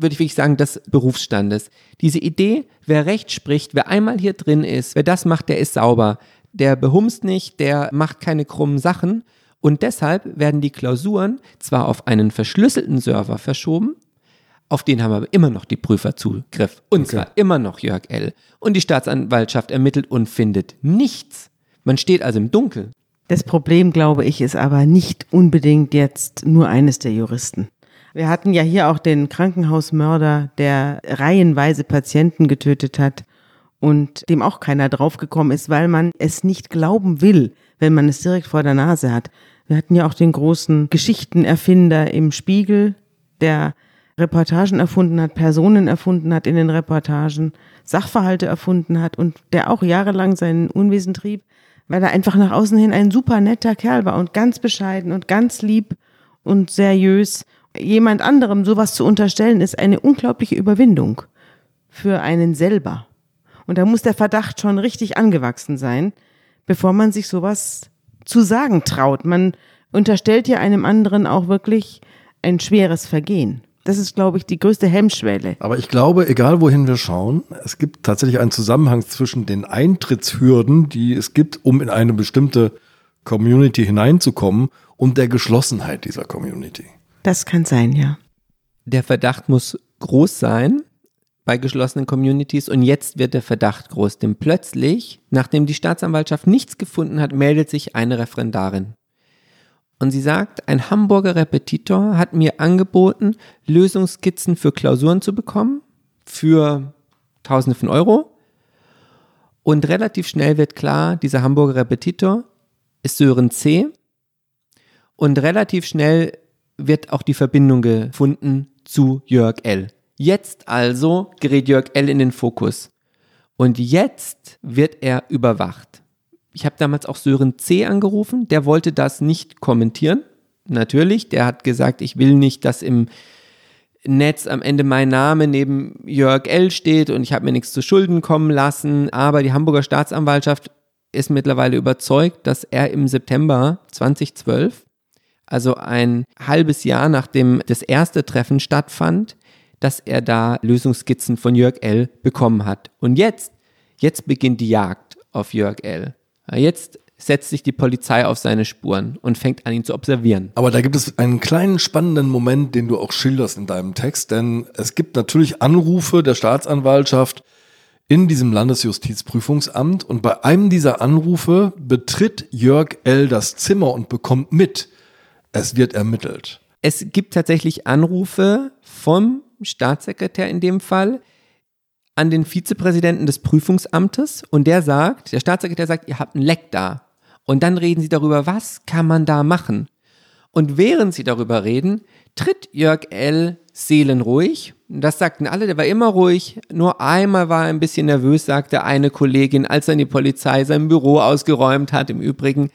S3: würde ich wirklich sagen, des Berufsstandes. Diese Idee, wer Recht spricht, wer einmal hier drin ist, wer das macht, der ist sauber. Der behumst nicht, der macht keine krummen Sachen. Und deshalb werden die Klausuren zwar auf einen verschlüsselten Server verschoben, auf den haben aber immer noch die Prüfer Zugriff. Und okay. zwar immer noch Jörg L. Und die Staatsanwaltschaft ermittelt und findet nichts. Man steht also im Dunkeln.
S2: Das Problem, glaube ich, ist aber nicht unbedingt jetzt nur eines der Juristen. Wir hatten ja hier auch den Krankenhausmörder, der reihenweise Patienten getötet hat und dem auch keiner draufgekommen ist, weil man es nicht glauben will, wenn man es direkt vor der Nase hat. Wir hatten ja auch den großen Geschichtenerfinder im Spiegel, der Reportagen erfunden hat, Personen erfunden hat in den Reportagen, Sachverhalte erfunden hat und der auch jahrelang seinen Unwesen trieb, weil er einfach nach außen hin ein super netter Kerl war und ganz bescheiden und ganz lieb und seriös. Jemand anderem sowas zu unterstellen, ist eine unglaubliche Überwindung für einen selber. Und da muss der Verdacht schon richtig angewachsen sein, bevor man sich sowas zu sagen traut. Man unterstellt ja einem anderen auch wirklich ein schweres Vergehen. Das ist, glaube ich, die größte Hemmschwelle.
S1: Aber ich glaube, egal wohin wir schauen, es gibt tatsächlich einen Zusammenhang zwischen den Eintrittshürden, die es gibt, um in eine bestimmte Community hineinzukommen, und der Geschlossenheit dieser Community.
S2: Das kann sein, ja.
S3: Der Verdacht muss groß sein bei geschlossenen Communities und jetzt wird der Verdacht groß, denn plötzlich, nachdem die Staatsanwaltschaft nichts gefunden hat, meldet sich eine Referendarin. Und sie sagt, ein Hamburger Repetitor hat mir angeboten, Lösungskizzen für Klausuren zu bekommen, für Tausende von Euro. Und relativ schnell wird klar, dieser Hamburger Repetitor ist Sören C. Und relativ schnell wird auch die Verbindung gefunden zu Jörg L. Jetzt also gerät Jörg L. in den Fokus. Und jetzt wird er überwacht. Ich habe damals auch Sören C. angerufen, der wollte das nicht kommentieren. Natürlich, der hat gesagt, ich will nicht, dass im Netz am Ende mein Name neben Jörg L. steht und ich habe mir nichts zu Schulden kommen lassen. Aber die Hamburger Staatsanwaltschaft ist mittlerweile überzeugt, dass er im September 2012, also ein halbes Jahr nachdem das erste Treffen stattfand, dass er da Lösungskizzen von Jörg L. bekommen hat. Und jetzt, jetzt beginnt die Jagd auf Jörg L. Jetzt setzt sich die Polizei auf seine Spuren und fängt an, ihn zu observieren.
S1: Aber da gibt es einen kleinen spannenden Moment, den du auch schilderst in deinem Text, denn es gibt natürlich Anrufe der Staatsanwaltschaft in diesem Landesjustizprüfungsamt und bei einem dieser Anrufe betritt Jörg L. das Zimmer und bekommt mit, es wird ermittelt.
S3: Es gibt tatsächlich Anrufe vom Staatssekretär in dem Fall, an den Vizepräsidenten des Prüfungsamtes und der sagt, der Staatssekretär sagt, ihr habt ein Leck da. Und dann reden sie darüber, was kann man da machen? Und während sie darüber reden, tritt Jörg L. seelenruhig. Das sagten alle, der war immer ruhig. Nur einmal war er ein bisschen nervös, sagte eine Kollegin, als dann die Polizei sein Büro ausgeräumt hat, im Übrigen.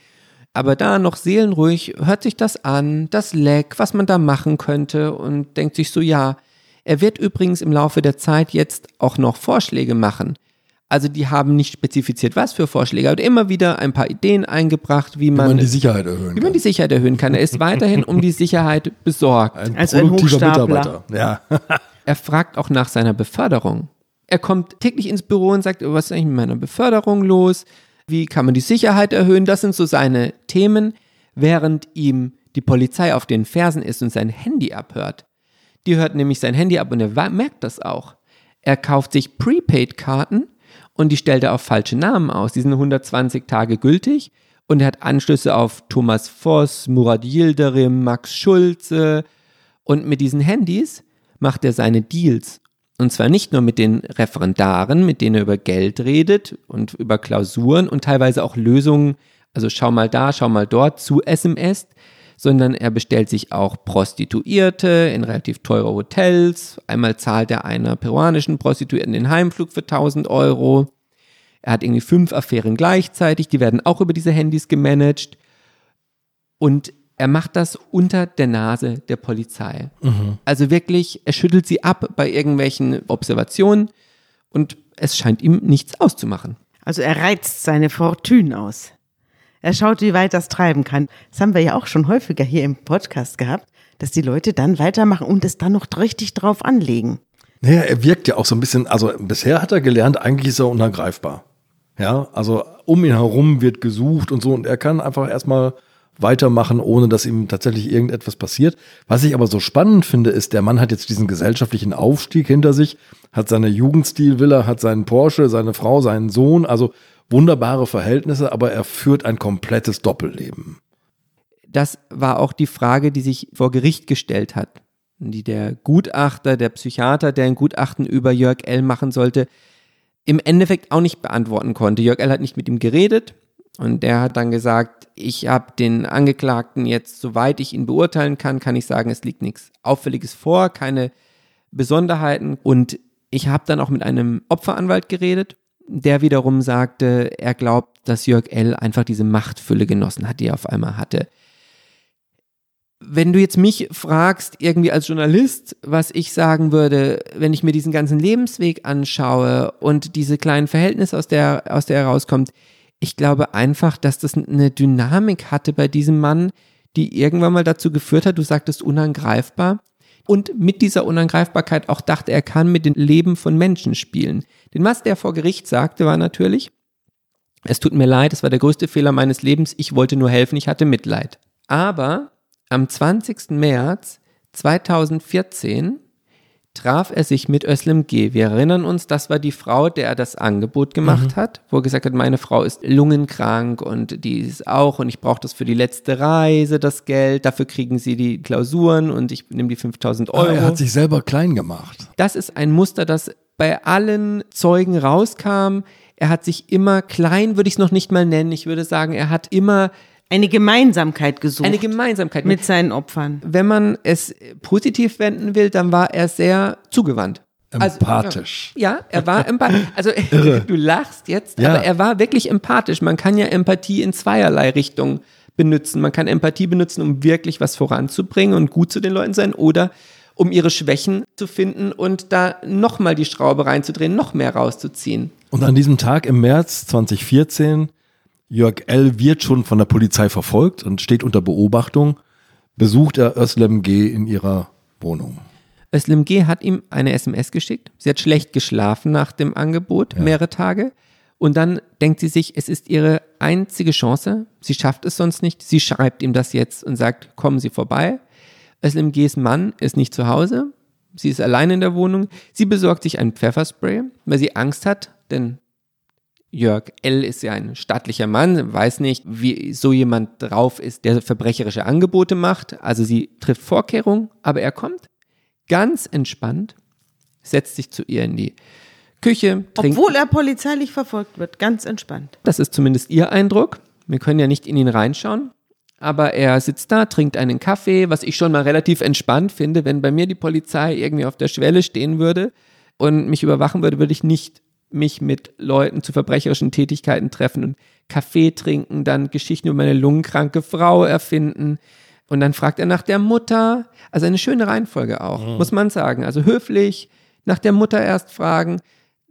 S3: Aber da noch seelenruhig hört sich das an, das Leck, was man da machen könnte und denkt sich so, ja, er wird übrigens im Laufe der Zeit jetzt auch noch Vorschläge machen. Also die haben nicht spezifiziert, was für Vorschläge, aber immer wieder ein paar Ideen eingebracht, wie man,
S1: wie man die Sicherheit erhöhen
S3: wie kann. man die Sicherheit erhöhen kann. Er ist weiterhin um die Sicherheit besorgt.
S1: Ein also ein Mitarbeiter. Ja.
S3: er fragt auch nach seiner Beförderung. Er kommt täglich ins Büro und sagt, was ist eigentlich mit meiner Beförderung los? Wie kann man die Sicherheit erhöhen? Das sind so seine Themen, während ihm die Polizei auf den Fersen ist und sein Handy abhört. Die hört nämlich sein Handy ab und er merkt das auch. Er kauft sich Prepaid-Karten und die stellt er auf falsche Namen aus. Die sind 120 Tage gültig und er hat Anschlüsse auf Thomas Voss, Murat Yildirim, Max Schulze und mit diesen Handys macht er seine Deals. Und zwar nicht nur mit den Referendaren, mit denen er über Geld redet und über Klausuren und teilweise auch Lösungen, also schau mal da, schau mal dort zu SMS, sondern er bestellt sich auch Prostituierte in relativ teure Hotels. Einmal zahlt er einer peruanischen Prostituierten den Heimflug für 1000 Euro. Er hat irgendwie fünf Affären gleichzeitig, die werden auch über diese Handys gemanagt. Und er macht das unter der Nase der Polizei. Mhm. Also wirklich, er schüttelt sie ab bei irgendwelchen Observationen und es scheint ihm nichts auszumachen.
S2: Also er reizt seine Fortune aus. Er schaut, wie weit das treiben kann. Das haben wir ja auch schon häufiger hier im Podcast gehabt, dass die Leute dann weitermachen und es dann noch richtig drauf anlegen.
S1: Naja, er wirkt ja auch so ein bisschen, also bisher hat er gelernt, eigentlich ist er unangreifbar. Ja, also um ihn herum wird gesucht und so und er kann einfach erstmal weitermachen, ohne dass ihm tatsächlich irgendetwas passiert. Was ich aber so spannend finde, ist, der Mann hat jetzt diesen gesellschaftlichen Aufstieg hinter sich, hat seine Jugendstilvilla, hat seinen Porsche, seine Frau, seinen Sohn, also wunderbare Verhältnisse, aber er führt ein komplettes Doppelleben.
S3: Das war auch die Frage, die sich vor Gericht gestellt hat, die der Gutachter, der Psychiater, der ein Gutachten über Jörg L. machen sollte, im Endeffekt auch nicht beantworten konnte. Jörg L. hat nicht mit ihm geredet und der hat dann gesagt, ich habe den Angeklagten jetzt, soweit ich ihn beurteilen kann, kann ich sagen, es liegt nichts Auffälliges vor, keine Besonderheiten und ich habe dann auch mit einem Opferanwalt geredet der wiederum sagte, er glaubt, dass Jörg L. einfach diese Machtfülle genossen hat, die er auf einmal hatte. Wenn du jetzt mich fragst, irgendwie als Journalist, was ich sagen würde, wenn ich mir diesen ganzen Lebensweg anschaue und diese kleinen Verhältnisse, aus der, aus der er rauskommt, ich glaube einfach, dass das eine Dynamik hatte bei diesem Mann, die irgendwann mal dazu geführt hat, du sagtest unangreifbar, und mit dieser Unangreifbarkeit auch dachte, er kann mit dem Leben von Menschen spielen. Denn was der vor Gericht sagte, war natürlich, es tut mir leid, es war der größte Fehler meines Lebens, ich wollte nur helfen, ich hatte Mitleid. Aber am 20. März 2014 traf er sich mit Özlem G. Wir erinnern uns, das war die Frau, der er das Angebot gemacht mhm. hat, wo er gesagt hat, meine Frau ist lungenkrank und die ist auch und ich brauche das für die letzte Reise, das Geld, dafür kriegen sie die Klausuren und ich nehme die 5000 Euro. Ah,
S1: er hat sich selber klein gemacht.
S3: Das ist ein Muster, das bei allen Zeugen rauskam. Er hat sich immer klein, würde ich es noch nicht mal nennen. Ich würde sagen, er hat immer
S2: eine Gemeinsamkeit gesucht.
S3: Eine Gemeinsamkeit
S2: mit seinen Opfern.
S3: Wenn man es positiv wenden will, dann war er sehr zugewandt.
S1: Empathisch.
S3: Also, ja, er war empathisch. Also du lachst jetzt, ja. aber er war wirklich empathisch. Man kann ja Empathie in zweierlei Richtungen benutzen. Man kann Empathie benutzen, um wirklich was voranzubringen und gut zu den Leuten sein oder um ihre Schwächen zu finden und da nochmal die Schraube reinzudrehen, noch mehr rauszuziehen.
S1: Und an diesem Tag im März 2014 Jörg L. wird schon von der Polizei verfolgt und steht unter Beobachtung, besucht er Özlem G. in ihrer Wohnung.
S3: Özlem G. hat ihm eine SMS geschickt. Sie hat schlecht geschlafen nach dem Angebot, ja. mehrere Tage. Und dann denkt sie sich, es ist ihre einzige Chance. Sie schafft es sonst nicht. Sie schreibt ihm das jetzt und sagt, kommen Sie vorbei. Özlem G.s Mann ist nicht zu Hause. Sie ist allein in der Wohnung. Sie besorgt sich ein Pfefferspray, weil sie Angst hat, denn Jörg L. ist ja ein stattlicher Mann, weiß nicht, wie so jemand drauf ist, der verbrecherische Angebote macht. Also sie trifft Vorkehrungen, aber er kommt ganz entspannt, setzt sich zu ihr in die Küche.
S2: Trinkt. Obwohl er polizeilich verfolgt wird, ganz entspannt.
S3: Das ist zumindest ihr Eindruck. Wir können ja nicht in ihn reinschauen. Aber er sitzt da, trinkt einen Kaffee, was ich schon mal relativ entspannt finde. Wenn bei mir die Polizei irgendwie auf der Schwelle stehen würde und mich überwachen würde, würde ich nicht mich mit Leuten zu verbrecherischen Tätigkeiten treffen und Kaffee trinken, dann Geschichten über meine lungenkranke Frau erfinden. Und dann fragt er nach der Mutter. Also eine schöne Reihenfolge auch, mhm. muss man sagen. Also höflich, nach der Mutter erst fragen,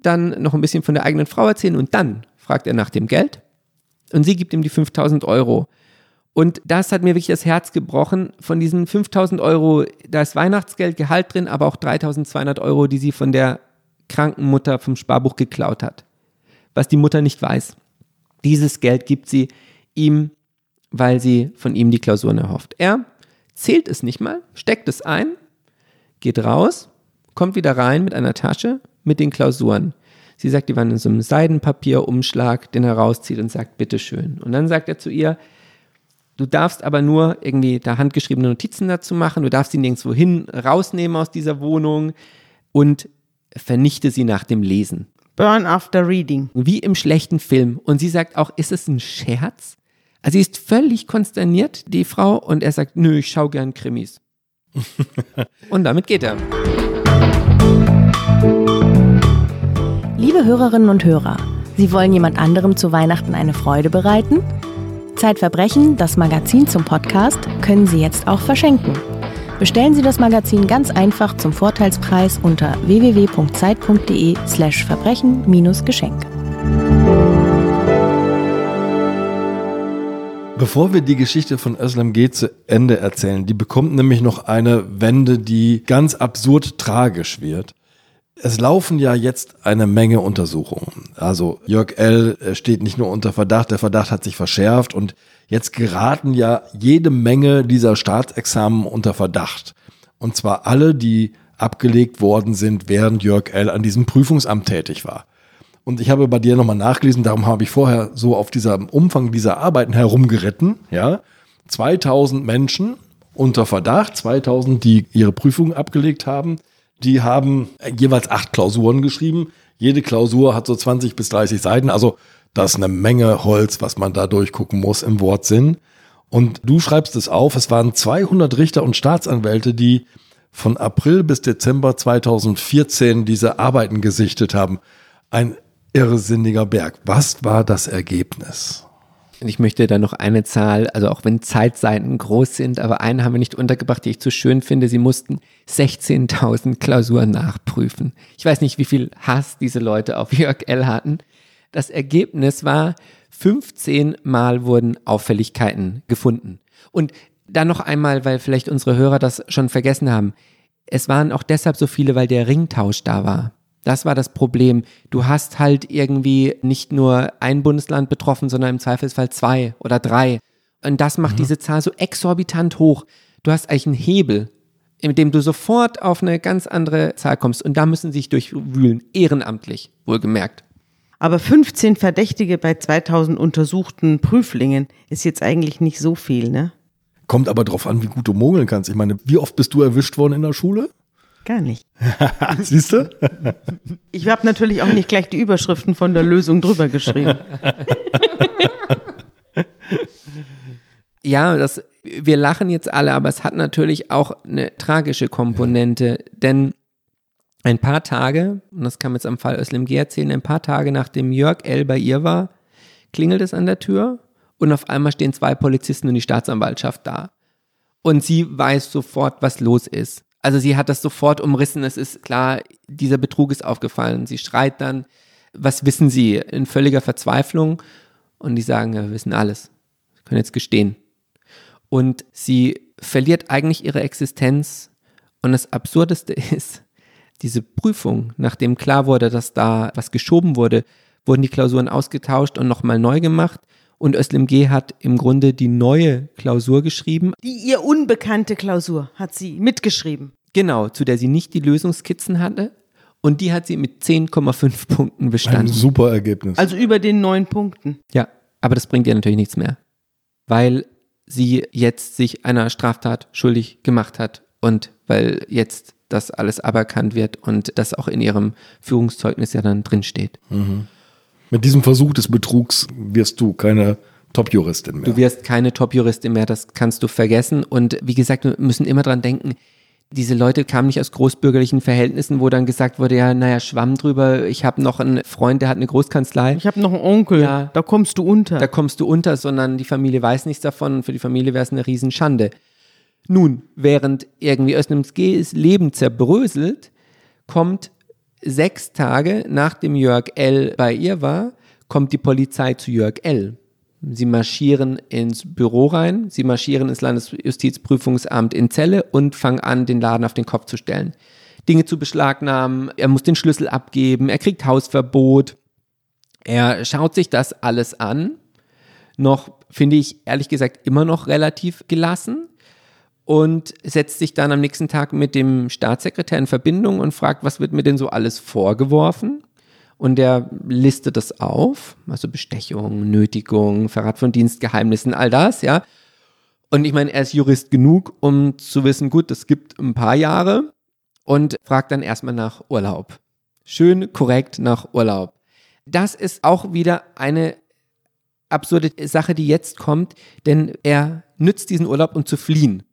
S3: dann noch ein bisschen von der eigenen Frau erzählen und dann fragt er nach dem Geld. Und sie gibt ihm die 5000 Euro. Und das hat mir wirklich das Herz gebrochen. Von diesen 5000 Euro, da ist Weihnachtsgeld, Gehalt drin, aber auch 3200 Euro, die sie von der Krankenmutter vom Sparbuch geklaut hat. Was die Mutter nicht weiß. Dieses Geld gibt sie ihm, weil sie von ihm die Klausuren erhofft. Er zählt es nicht mal, steckt es ein, geht raus, kommt wieder rein mit einer Tasche mit den Klausuren. Sie sagt, die waren in so einem Seidenpapierumschlag, den er rauszieht und sagt, bitteschön. Und dann sagt er zu ihr, du darfst aber nur irgendwie da handgeschriebene Notizen dazu machen, du darfst sie nirgendwo hin rausnehmen aus dieser Wohnung und vernichte sie nach dem Lesen.
S2: Burn after reading.
S3: Wie im schlechten Film. Und sie sagt auch, ist es ein Scherz? Also sie ist völlig konsterniert, die Frau, und er sagt, nö, ich schau gern Krimis. und damit geht er.
S5: Liebe Hörerinnen und Hörer, Sie wollen jemand anderem zu Weihnachten eine Freude bereiten? Zeitverbrechen, das Magazin zum Podcast, können Sie jetzt auch verschenken. Bestellen Sie das Magazin ganz einfach zum Vorteilspreis unter www.zeit.de/slash verbrechen-geschenk.
S1: Bevor wir die Geschichte von Özlem G. zu Ende erzählen, die bekommt nämlich noch eine Wende, die ganz absurd tragisch wird. Es laufen ja jetzt eine Menge Untersuchungen. Also Jörg L. steht nicht nur unter Verdacht, der Verdacht hat sich verschärft und jetzt geraten ja jede Menge dieser Staatsexamen unter Verdacht. Und zwar alle, die abgelegt worden sind, während Jörg L. an diesem Prüfungsamt tätig war. Und ich habe bei dir nochmal nachgelesen, darum habe ich vorher so auf dieser Umfang dieser Arbeiten herumgeritten, ja. 2000 Menschen unter Verdacht, 2000, die ihre Prüfung abgelegt haben. Die haben jeweils acht Klausuren geschrieben. Jede Klausur hat so 20 bis 30 Seiten. Also das ist eine Menge Holz, was man da durchgucken muss im Wortsinn. Und du schreibst es auf, es waren 200 Richter und Staatsanwälte, die von April bis Dezember 2014 diese Arbeiten gesichtet haben. Ein irrsinniger Berg. Was war das Ergebnis?
S3: Ich möchte da noch eine Zahl, also auch wenn Zeitseiten groß sind, aber eine haben wir nicht untergebracht, die ich zu schön finde. Sie mussten 16.000 Klausuren nachprüfen. Ich weiß nicht, wie viel Hass diese Leute auf Jörg L. hatten. Das Ergebnis war, 15 Mal wurden Auffälligkeiten gefunden. Und dann noch einmal, weil vielleicht unsere Hörer das schon vergessen haben. Es waren auch deshalb so viele, weil der Ringtausch da war. Das war das Problem. Du hast halt irgendwie nicht nur ein Bundesland betroffen, sondern im Zweifelsfall zwei oder drei. Und das macht mhm. diese Zahl so exorbitant hoch. Du hast eigentlich einen Hebel, in dem du sofort auf eine ganz andere Zahl kommst. Und da müssen sie sich durchwühlen, ehrenamtlich, wohlgemerkt.
S2: Aber 15 Verdächtige bei 2000 untersuchten Prüflingen ist jetzt eigentlich nicht so viel, ne?
S1: Kommt aber drauf an, wie gut du mogeln kannst. Ich meine, wie oft bist du erwischt worden in der Schule?
S2: Gar nicht.
S1: Siehst du?
S2: Ich habe natürlich auch nicht gleich die Überschriften von der Lösung drüber geschrieben.
S3: ja, das, wir lachen jetzt alle, aber es hat natürlich auch eine tragische Komponente, denn ein paar Tage, und das kann man jetzt am Fall Özlem G erzählen, ein paar Tage nachdem Jörg L. bei ihr war, klingelt es an der Tür und auf einmal stehen zwei Polizisten und die Staatsanwaltschaft da. Und sie weiß sofort, was los ist. Also sie hat das sofort umrissen. Es ist klar, dieser Betrug ist aufgefallen. Sie schreit dann, was wissen Sie? In völliger Verzweiflung. Und die sagen, wir wissen alles. Sie können jetzt gestehen. Und sie verliert eigentlich ihre Existenz. Und das Absurdeste ist, diese Prüfung, nachdem klar wurde, dass da was geschoben wurde, wurden die Klausuren ausgetauscht und nochmal neu gemacht. Und Özlem G. hat im Grunde die neue Klausur geschrieben.
S2: Die ihr unbekannte Klausur hat sie mitgeschrieben.
S3: Genau, zu der sie nicht die Lösungskizzen hatte. Und die hat sie mit 10,5 Punkten bestanden.
S1: Ein super Ergebnis.
S2: Also über den neun Punkten.
S3: Ja, aber das bringt ihr natürlich nichts mehr. Weil sie jetzt sich einer Straftat schuldig gemacht hat und weil jetzt das alles aberkannt wird und das auch in ihrem Führungszeugnis ja dann drinsteht. Mhm.
S1: Mit diesem Versuch des Betrugs wirst du keine Top-Juristin mehr.
S3: Du wirst keine Top-Juristin mehr, das kannst du vergessen. Und wie gesagt, wir müssen immer dran denken, diese Leute kamen nicht aus großbürgerlichen Verhältnissen, wo dann gesagt wurde, ja, naja, schwamm drüber, ich habe noch einen Freund, der hat eine Großkanzlei.
S2: Ich habe noch einen Onkel, ja, da kommst du unter.
S3: Da kommst du unter, sondern die Familie weiß nichts davon und für die Familie wäre es eine Riesenschande. Nun, während irgendwie Özlems Leben zerbröselt, kommt sechs Tage nachdem Jörg L. bei ihr war, kommt die Polizei zu Jörg L. Sie marschieren ins Büro rein, sie marschieren ins Landesjustizprüfungsamt in Celle und fangen an, den Laden auf den Kopf zu stellen. Dinge zu beschlagnahmen, er muss den Schlüssel abgeben, er kriegt Hausverbot, Er schaut sich das alles an, noch finde ich ehrlich gesagt immer noch relativ gelassen und setzt sich dann am nächsten Tag mit dem Staatssekretär in Verbindung und fragt, was wird mir denn so alles vorgeworfen? Und der listet das auf, also Bestechung, Nötigung, Verrat von Dienstgeheimnissen, all das, ja. Und ich meine, er ist Jurist genug, um zu wissen, gut, es gibt ein paar Jahre und fragt dann erstmal nach Urlaub. Schön korrekt nach Urlaub. Das ist auch wieder eine absurde Sache, die jetzt kommt, denn er nützt diesen Urlaub, um zu fliehen.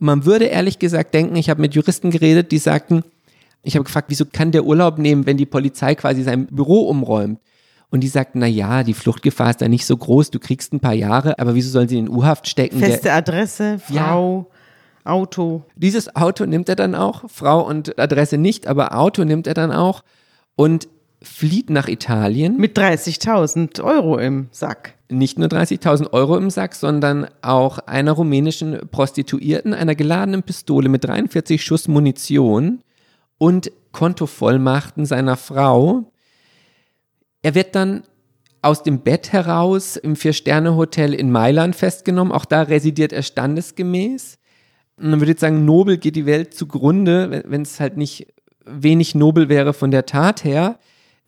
S3: Und man würde ehrlich gesagt denken, ich habe mit Juristen geredet, die sagten, ich habe gefragt, wieso kann der Urlaub nehmen, wenn die Polizei quasi sein Büro umräumt? Und die sagten, na ja, die Fluchtgefahr ist da nicht so groß, du kriegst ein paar Jahre, aber wieso sollen sie in U-Haft stecken?
S2: Feste Adresse, Frau, ja. Auto.
S3: Dieses Auto nimmt er dann auch, Frau und Adresse nicht, aber Auto nimmt er dann auch und flieht nach Italien.
S2: Mit 30.000 Euro im Sack.
S3: Nicht nur 30.000 Euro im Sack, sondern auch einer rumänischen Prostituierten, einer geladenen Pistole mit 43 Schuss Munition und Kontovollmachten seiner Frau. Er wird dann aus dem Bett heraus im Vier-Sterne-Hotel in Mailand festgenommen. Auch da residiert er standesgemäß. Und man würde jetzt sagen, nobel geht die Welt zugrunde, wenn es halt nicht wenig nobel wäre von der Tat her.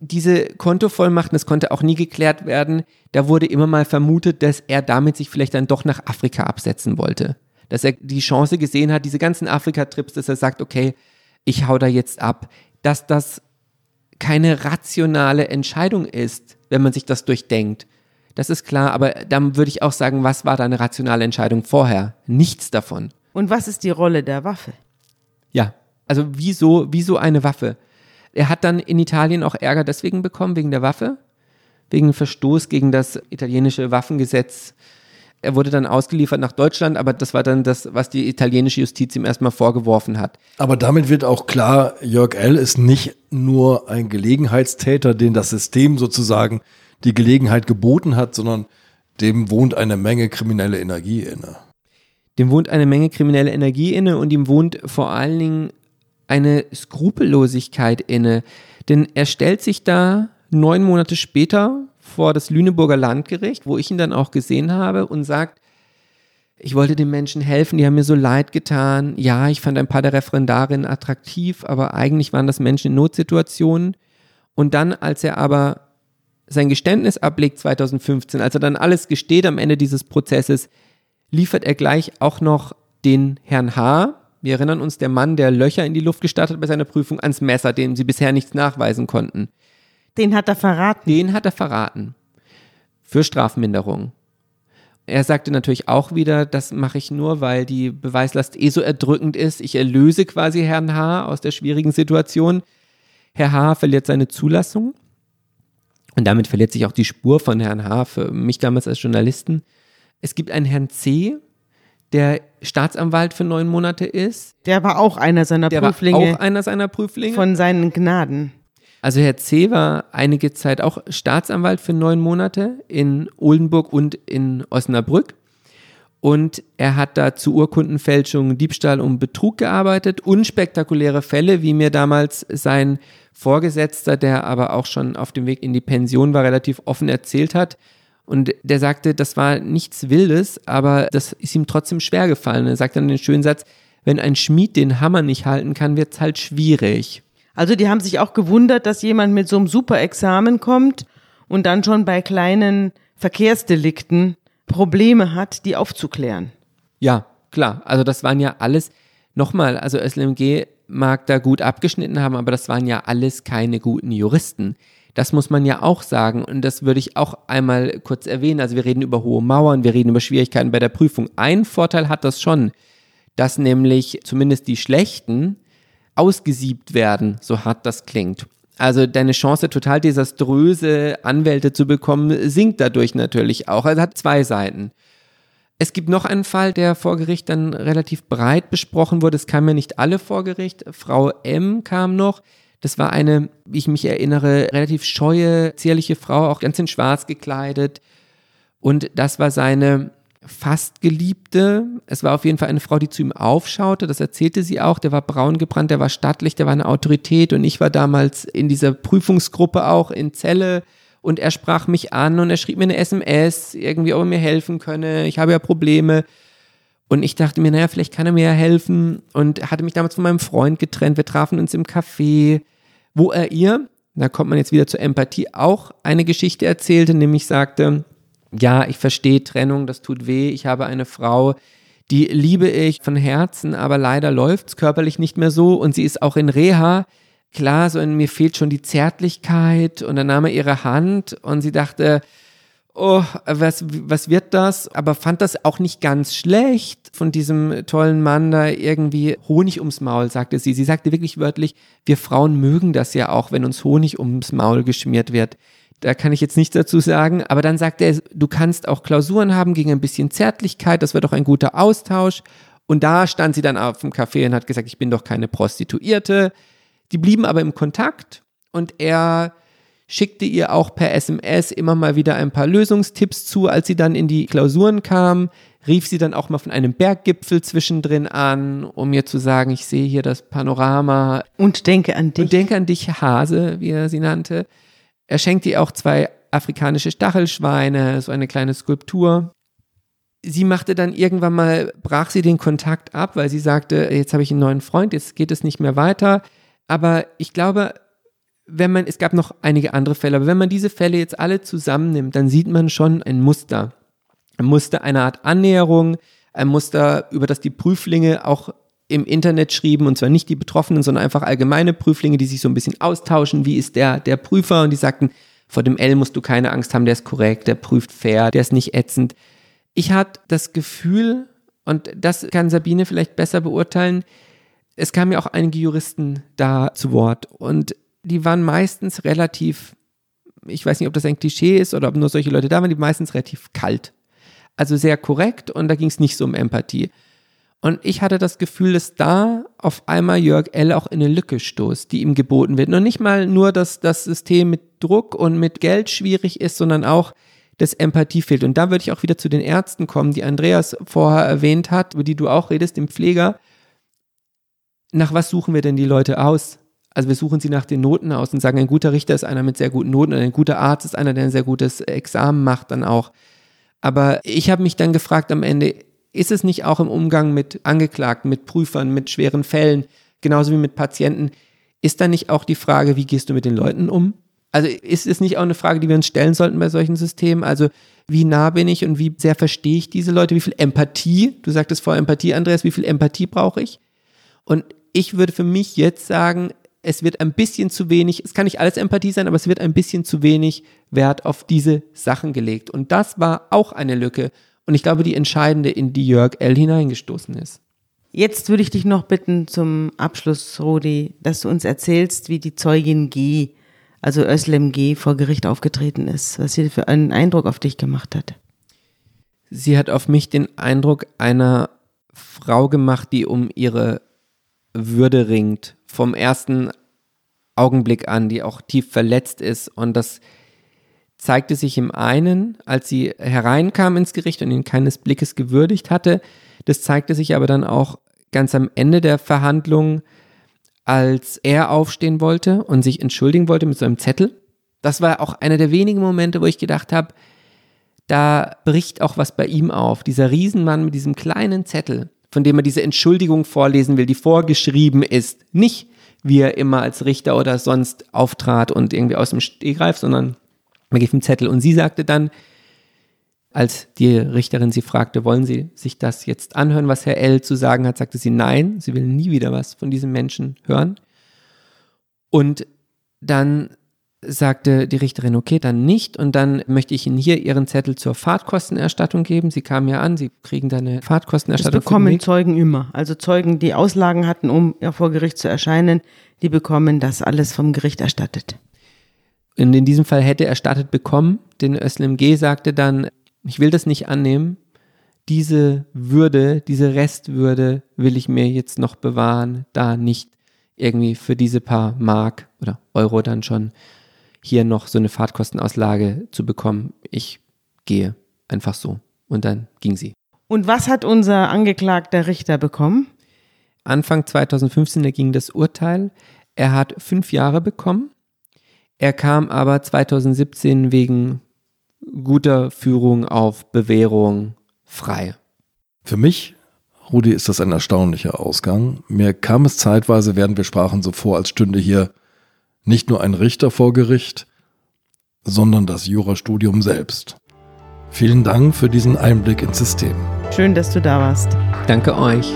S3: Diese Kontovollmachten, das konnte auch nie geklärt werden. Da wurde immer mal vermutet, dass er damit sich vielleicht dann doch nach Afrika absetzen wollte. Dass er die Chance gesehen hat, diese ganzen Afrika-Trips, dass er sagt, okay, ich hau da jetzt ab. Dass das keine rationale Entscheidung ist, wenn man sich das durchdenkt. Das ist klar, aber dann würde ich auch sagen, was war deine rationale Entscheidung vorher? Nichts davon.
S2: Und was ist die Rolle der Waffe?
S3: Ja, also wieso, wieso eine Waffe? Er hat dann in Italien auch Ärger deswegen bekommen, wegen der Waffe, wegen Verstoß gegen das italienische Waffengesetz. Er wurde dann ausgeliefert nach Deutschland, aber das war dann das, was die italienische Justiz ihm erstmal vorgeworfen hat.
S1: Aber damit wird auch klar, Jörg L. ist nicht nur ein Gelegenheitstäter, den das System sozusagen die Gelegenheit geboten hat, sondern dem wohnt eine Menge kriminelle Energie inne.
S3: Dem wohnt eine Menge kriminelle Energie inne und ihm wohnt vor allen Dingen eine Skrupellosigkeit inne. Denn er stellt sich da neun Monate später vor das Lüneburger Landgericht, wo ich ihn dann auch gesehen habe und sagt, ich wollte den Menschen helfen, die haben mir so leid getan. Ja, ich fand ein paar der Referendarinnen attraktiv, aber eigentlich waren das Menschen in Notsituationen. Und dann, als er aber sein Geständnis ablegt 2015, als er dann alles gesteht am Ende dieses Prozesses, liefert er gleich auch noch den Herrn H., wir erinnern uns, der Mann, der Löcher in die Luft gestartet bei seiner Prüfung, ans Messer, dem sie bisher nichts nachweisen konnten.
S2: Den hat er verraten.
S3: Den hat er verraten. Für Strafminderung. Er sagte natürlich auch wieder, das mache ich nur, weil die Beweislast eh so erdrückend ist. Ich erlöse quasi Herrn H. aus der schwierigen Situation. Herr H. verliert seine Zulassung. Und damit verliert sich auch die Spur von Herrn H. für mich damals als Journalisten. Es gibt einen Herrn C., der Staatsanwalt für neun Monate ist.
S2: Der war auch einer seiner
S3: der
S2: Prüflinge.
S3: War auch einer seiner Prüflinge.
S2: Von seinen Gnaden.
S3: Also Herr C. war einige Zeit auch Staatsanwalt für neun Monate in Oldenburg und in Osnabrück. Und er hat da zu Urkundenfälschung, Diebstahl und Betrug gearbeitet. Unspektakuläre Fälle, wie mir damals sein Vorgesetzter, der aber auch schon auf dem Weg in die Pension war, relativ offen erzählt hat. Und der sagte, das war nichts Wildes, aber das ist ihm trotzdem schwer gefallen. Er sagt dann den schönen Satz, wenn ein Schmied den Hammer nicht halten kann, wird es halt schwierig.
S2: Also die haben sich auch gewundert, dass jemand mit so einem Superexamen kommt und dann schon bei kleinen Verkehrsdelikten Probleme hat, die aufzuklären.
S3: Ja, klar. Also das waren ja alles, nochmal, also SLMG mag da gut abgeschnitten haben, aber das waren ja alles keine guten Juristen. Das muss man ja auch sagen und das würde ich auch einmal kurz erwähnen. Also wir reden über hohe Mauern, wir reden über Schwierigkeiten bei der Prüfung. Ein Vorteil hat das schon, dass nämlich zumindest die Schlechten ausgesiebt werden, so hart das klingt. Also deine Chance, total desaströse Anwälte zu bekommen, sinkt dadurch natürlich auch. Also hat zwei Seiten. Es gibt noch einen Fall, der vor Gericht dann relativ breit besprochen wurde. Es kamen ja nicht alle vor Gericht. Frau M kam noch. Das war eine, wie ich mich erinnere, relativ scheue, zierliche Frau, auch ganz in schwarz gekleidet. Und das war seine fast Geliebte. Es war auf jeden Fall eine Frau, die zu ihm aufschaute. Das erzählte sie auch. Der war braun gebrannt, der war stattlich, der war eine Autorität. Und ich war damals in dieser Prüfungsgruppe auch in Zelle Und er sprach mich an und er schrieb mir eine SMS, irgendwie, ob er mir helfen könne. Ich habe ja Probleme. Und ich dachte mir, naja, vielleicht kann er mir ja helfen. Und hatte mich damals von meinem Freund getrennt. Wir trafen uns im Café, wo er ihr, da kommt man jetzt wieder zur Empathie, auch eine Geschichte erzählte, nämlich sagte, ja, ich verstehe Trennung, das tut weh. Ich habe eine Frau, die liebe ich von Herzen, aber leider läuft es körperlich nicht mehr so und sie ist auch in Reha. Klar, so in mir fehlt schon die Zärtlichkeit und dann nahm er ihre Hand und sie dachte, oh, was, was wird das? Aber fand das auch nicht ganz schlecht von diesem tollen Mann da irgendwie Honig ums Maul, sagte sie. Sie sagte wirklich wörtlich, wir Frauen mögen das ja auch, wenn uns Honig ums Maul geschmiert wird. Da kann ich jetzt nichts dazu sagen, aber dann sagte er, du kannst auch Klausuren haben gegen ein bisschen Zärtlichkeit, das wird doch ein guter Austausch. Und da stand sie dann auf dem Café und hat gesagt, ich bin doch keine Prostituierte. Die blieben aber im Kontakt und er schickte ihr auch per SMS immer mal wieder ein paar Lösungstipps zu. Als sie dann in die Klausuren kam, rief sie dann auch mal von einem Berggipfel zwischendrin an, um mir zu sagen, ich sehe hier das Panorama.
S2: Und denke an dich.
S3: Und denke an dich, Hase, wie er sie nannte. Er schenkte ihr auch zwei afrikanische Stachelschweine, so eine kleine Skulptur. Sie machte dann irgendwann mal, brach sie den Kontakt ab, weil sie sagte, jetzt habe ich einen neuen Freund, jetzt geht es nicht mehr weiter. Aber ich glaube, wenn man, es gab noch einige andere Fälle, aber wenn man diese Fälle jetzt alle zusammennimmt, dann sieht man schon ein Muster. Ein Muster einer Art Annäherung, ein Muster, über das die Prüflinge auch im Internet schrieben, und zwar nicht die Betroffenen, sondern einfach allgemeine Prüflinge, die sich so ein bisschen austauschen, wie ist der, der Prüfer, und die sagten, vor dem L musst du keine Angst haben, der ist korrekt, der prüft fair, der ist nicht ätzend. Ich hatte das Gefühl, und das kann Sabine vielleicht besser beurteilen, es kamen ja auch einige Juristen da zu Wort und die waren meistens relativ, ich weiß nicht, ob das ein Klischee ist oder ob nur solche Leute da waren, die meistens relativ kalt. Also sehr korrekt und da ging es nicht so um Empathie. Und ich hatte das Gefühl, dass da auf einmal Jörg L. auch in eine Lücke stoßt, die ihm geboten wird. Und nicht mal nur, dass das System mit Druck und mit Geld schwierig ist, sondern auch, dass Empathie fehlt. Und da würde ich auch wieder zu den Ärzten kommen, die Andreas vorher erwähnt hat, über die du auch redest, dem Pfleger. Nach was suchen wir denn die Leute aus? Also wir suchen sie nach den Noten aus und sagen, ein guter Richter ist einer mit sehr guten Noten und ein guter Arzt ist einer, der ein sehr gutes Examen macht dann auch. Aber ich habe mich dann gefragt am Ende, ist es nicht auch im Umgang mit Angeklagten, mit Prüfern, mit schweren Fällen, genauso wie mit Patienten, ist da nicht auch die Frage, wie gehst du mit den Leuten um? Also ist es nicht auch eine Frage, die wir uns stellen sollten bei solchen Systemen? Also wie nah bin ich und wie sehr verstehe ich diese Leute? Wie viel Empathie, du sagtest vor Empathie, Andreas, wie viel Empathie brauche ich? Und ich würde für mich jetzt sagen, es wird ein bisschen zu wenig, es kann nicht alles Empathie sein, aber es wird ein bisschen zu wenig Wert auf diese Sachen gelegt. Und das war auch eine Lücke. Und ich glaube, die entscheidende, in die Jörg L. hineingestoßen ist.
S2: Jetzt würde ich dich noch bitten zum Abschluss, Rudi, dass du uns erzählst, wie die Zeugin G, also Özlem G, vor Gericht aufgetreten ist, was sie für einen Eindruck auf dich gemacht hat.
S3: Sie hat auf mich den Eindruck einer Frau gemacht, die um ihre Würde ringt, vom ersten Augenblick an, die auch tief verletzt ist. Und das zeigte sich im einen, als sie hereinkam ins Gericht und ihn keines Blickes gewürdigt hatte. Das zeigte sich aber dann auch ganz am Ende der Verhandlung, als er aufstehen wollte und sich entschuldigen wollte mit so einem Zettel. Das war auch einer der wenigen Momente, wo ich gedacht habe, da bricht auch was bei ihm auf. Dieser Riesenmann mit diesem kleinen Zettel, von dem er diese Entschuldigung vorlesen will, die vorgeschrieben ist. Nicht, wie er immer als Richter oder sonst auftrat und irgendwie aus dem Stegreif, sondern man gibt einen Zettel. Und sie sagte dann, als die Richterin sie fragte, wollen Sie sich das jetzt anhören, was Herr L. zu sagen hat, sagte sie nein, sie will nie wieder was von diesem Menschen hören. Und dann sagte die Richterin, okay, dann nicht. Und dann möchte ich Ihnen hier Ihren Zettel zur Fahrtkostenerstattung geben. Sie kamen ja an, Sie kriegen da eine Fahrtkostenerstattung.
S2: Das bekommen Zeugen immer. Also Zeugen, die Auslagen hatten, um vor Gericht zu erscheinen, die bekommen das alles vom Gericht erstattet.
S3: Und in diesem Fall hätte erstattet bekommen. Den Özlem G. sagte dann, ich will das nicht annehmen. Diese Würde, diese Restwürde will ich mir jetzt noch bewahren, da nicht irgendwie für diese paar Mark oder Euro dann schon hier noch so eine Fahrtkostenauslage zu bekommen. Ich gehe einfach so. Und dann ging sie.
S2: Und was hat unser angeklagter Richter bekommen?
S3: Anfang 2015 ging das Urteil. Er hat fünf Jahre bekommen. Er kam aber 2017 wegen guter Führung auf Bewährung frei.
S1: Für mich, Rudi, ist das ein erstaunlicher Ausgang. Mir kam es zeitweise, während wir sprachen, so vor, als stünde hier nicht nur ein Richter vor Gericht, sondern das Jurastudium selbst. Vielen Dank für diesen Einblick ins System.
S2: Schön, dass du da warst.
S3: Danke euch.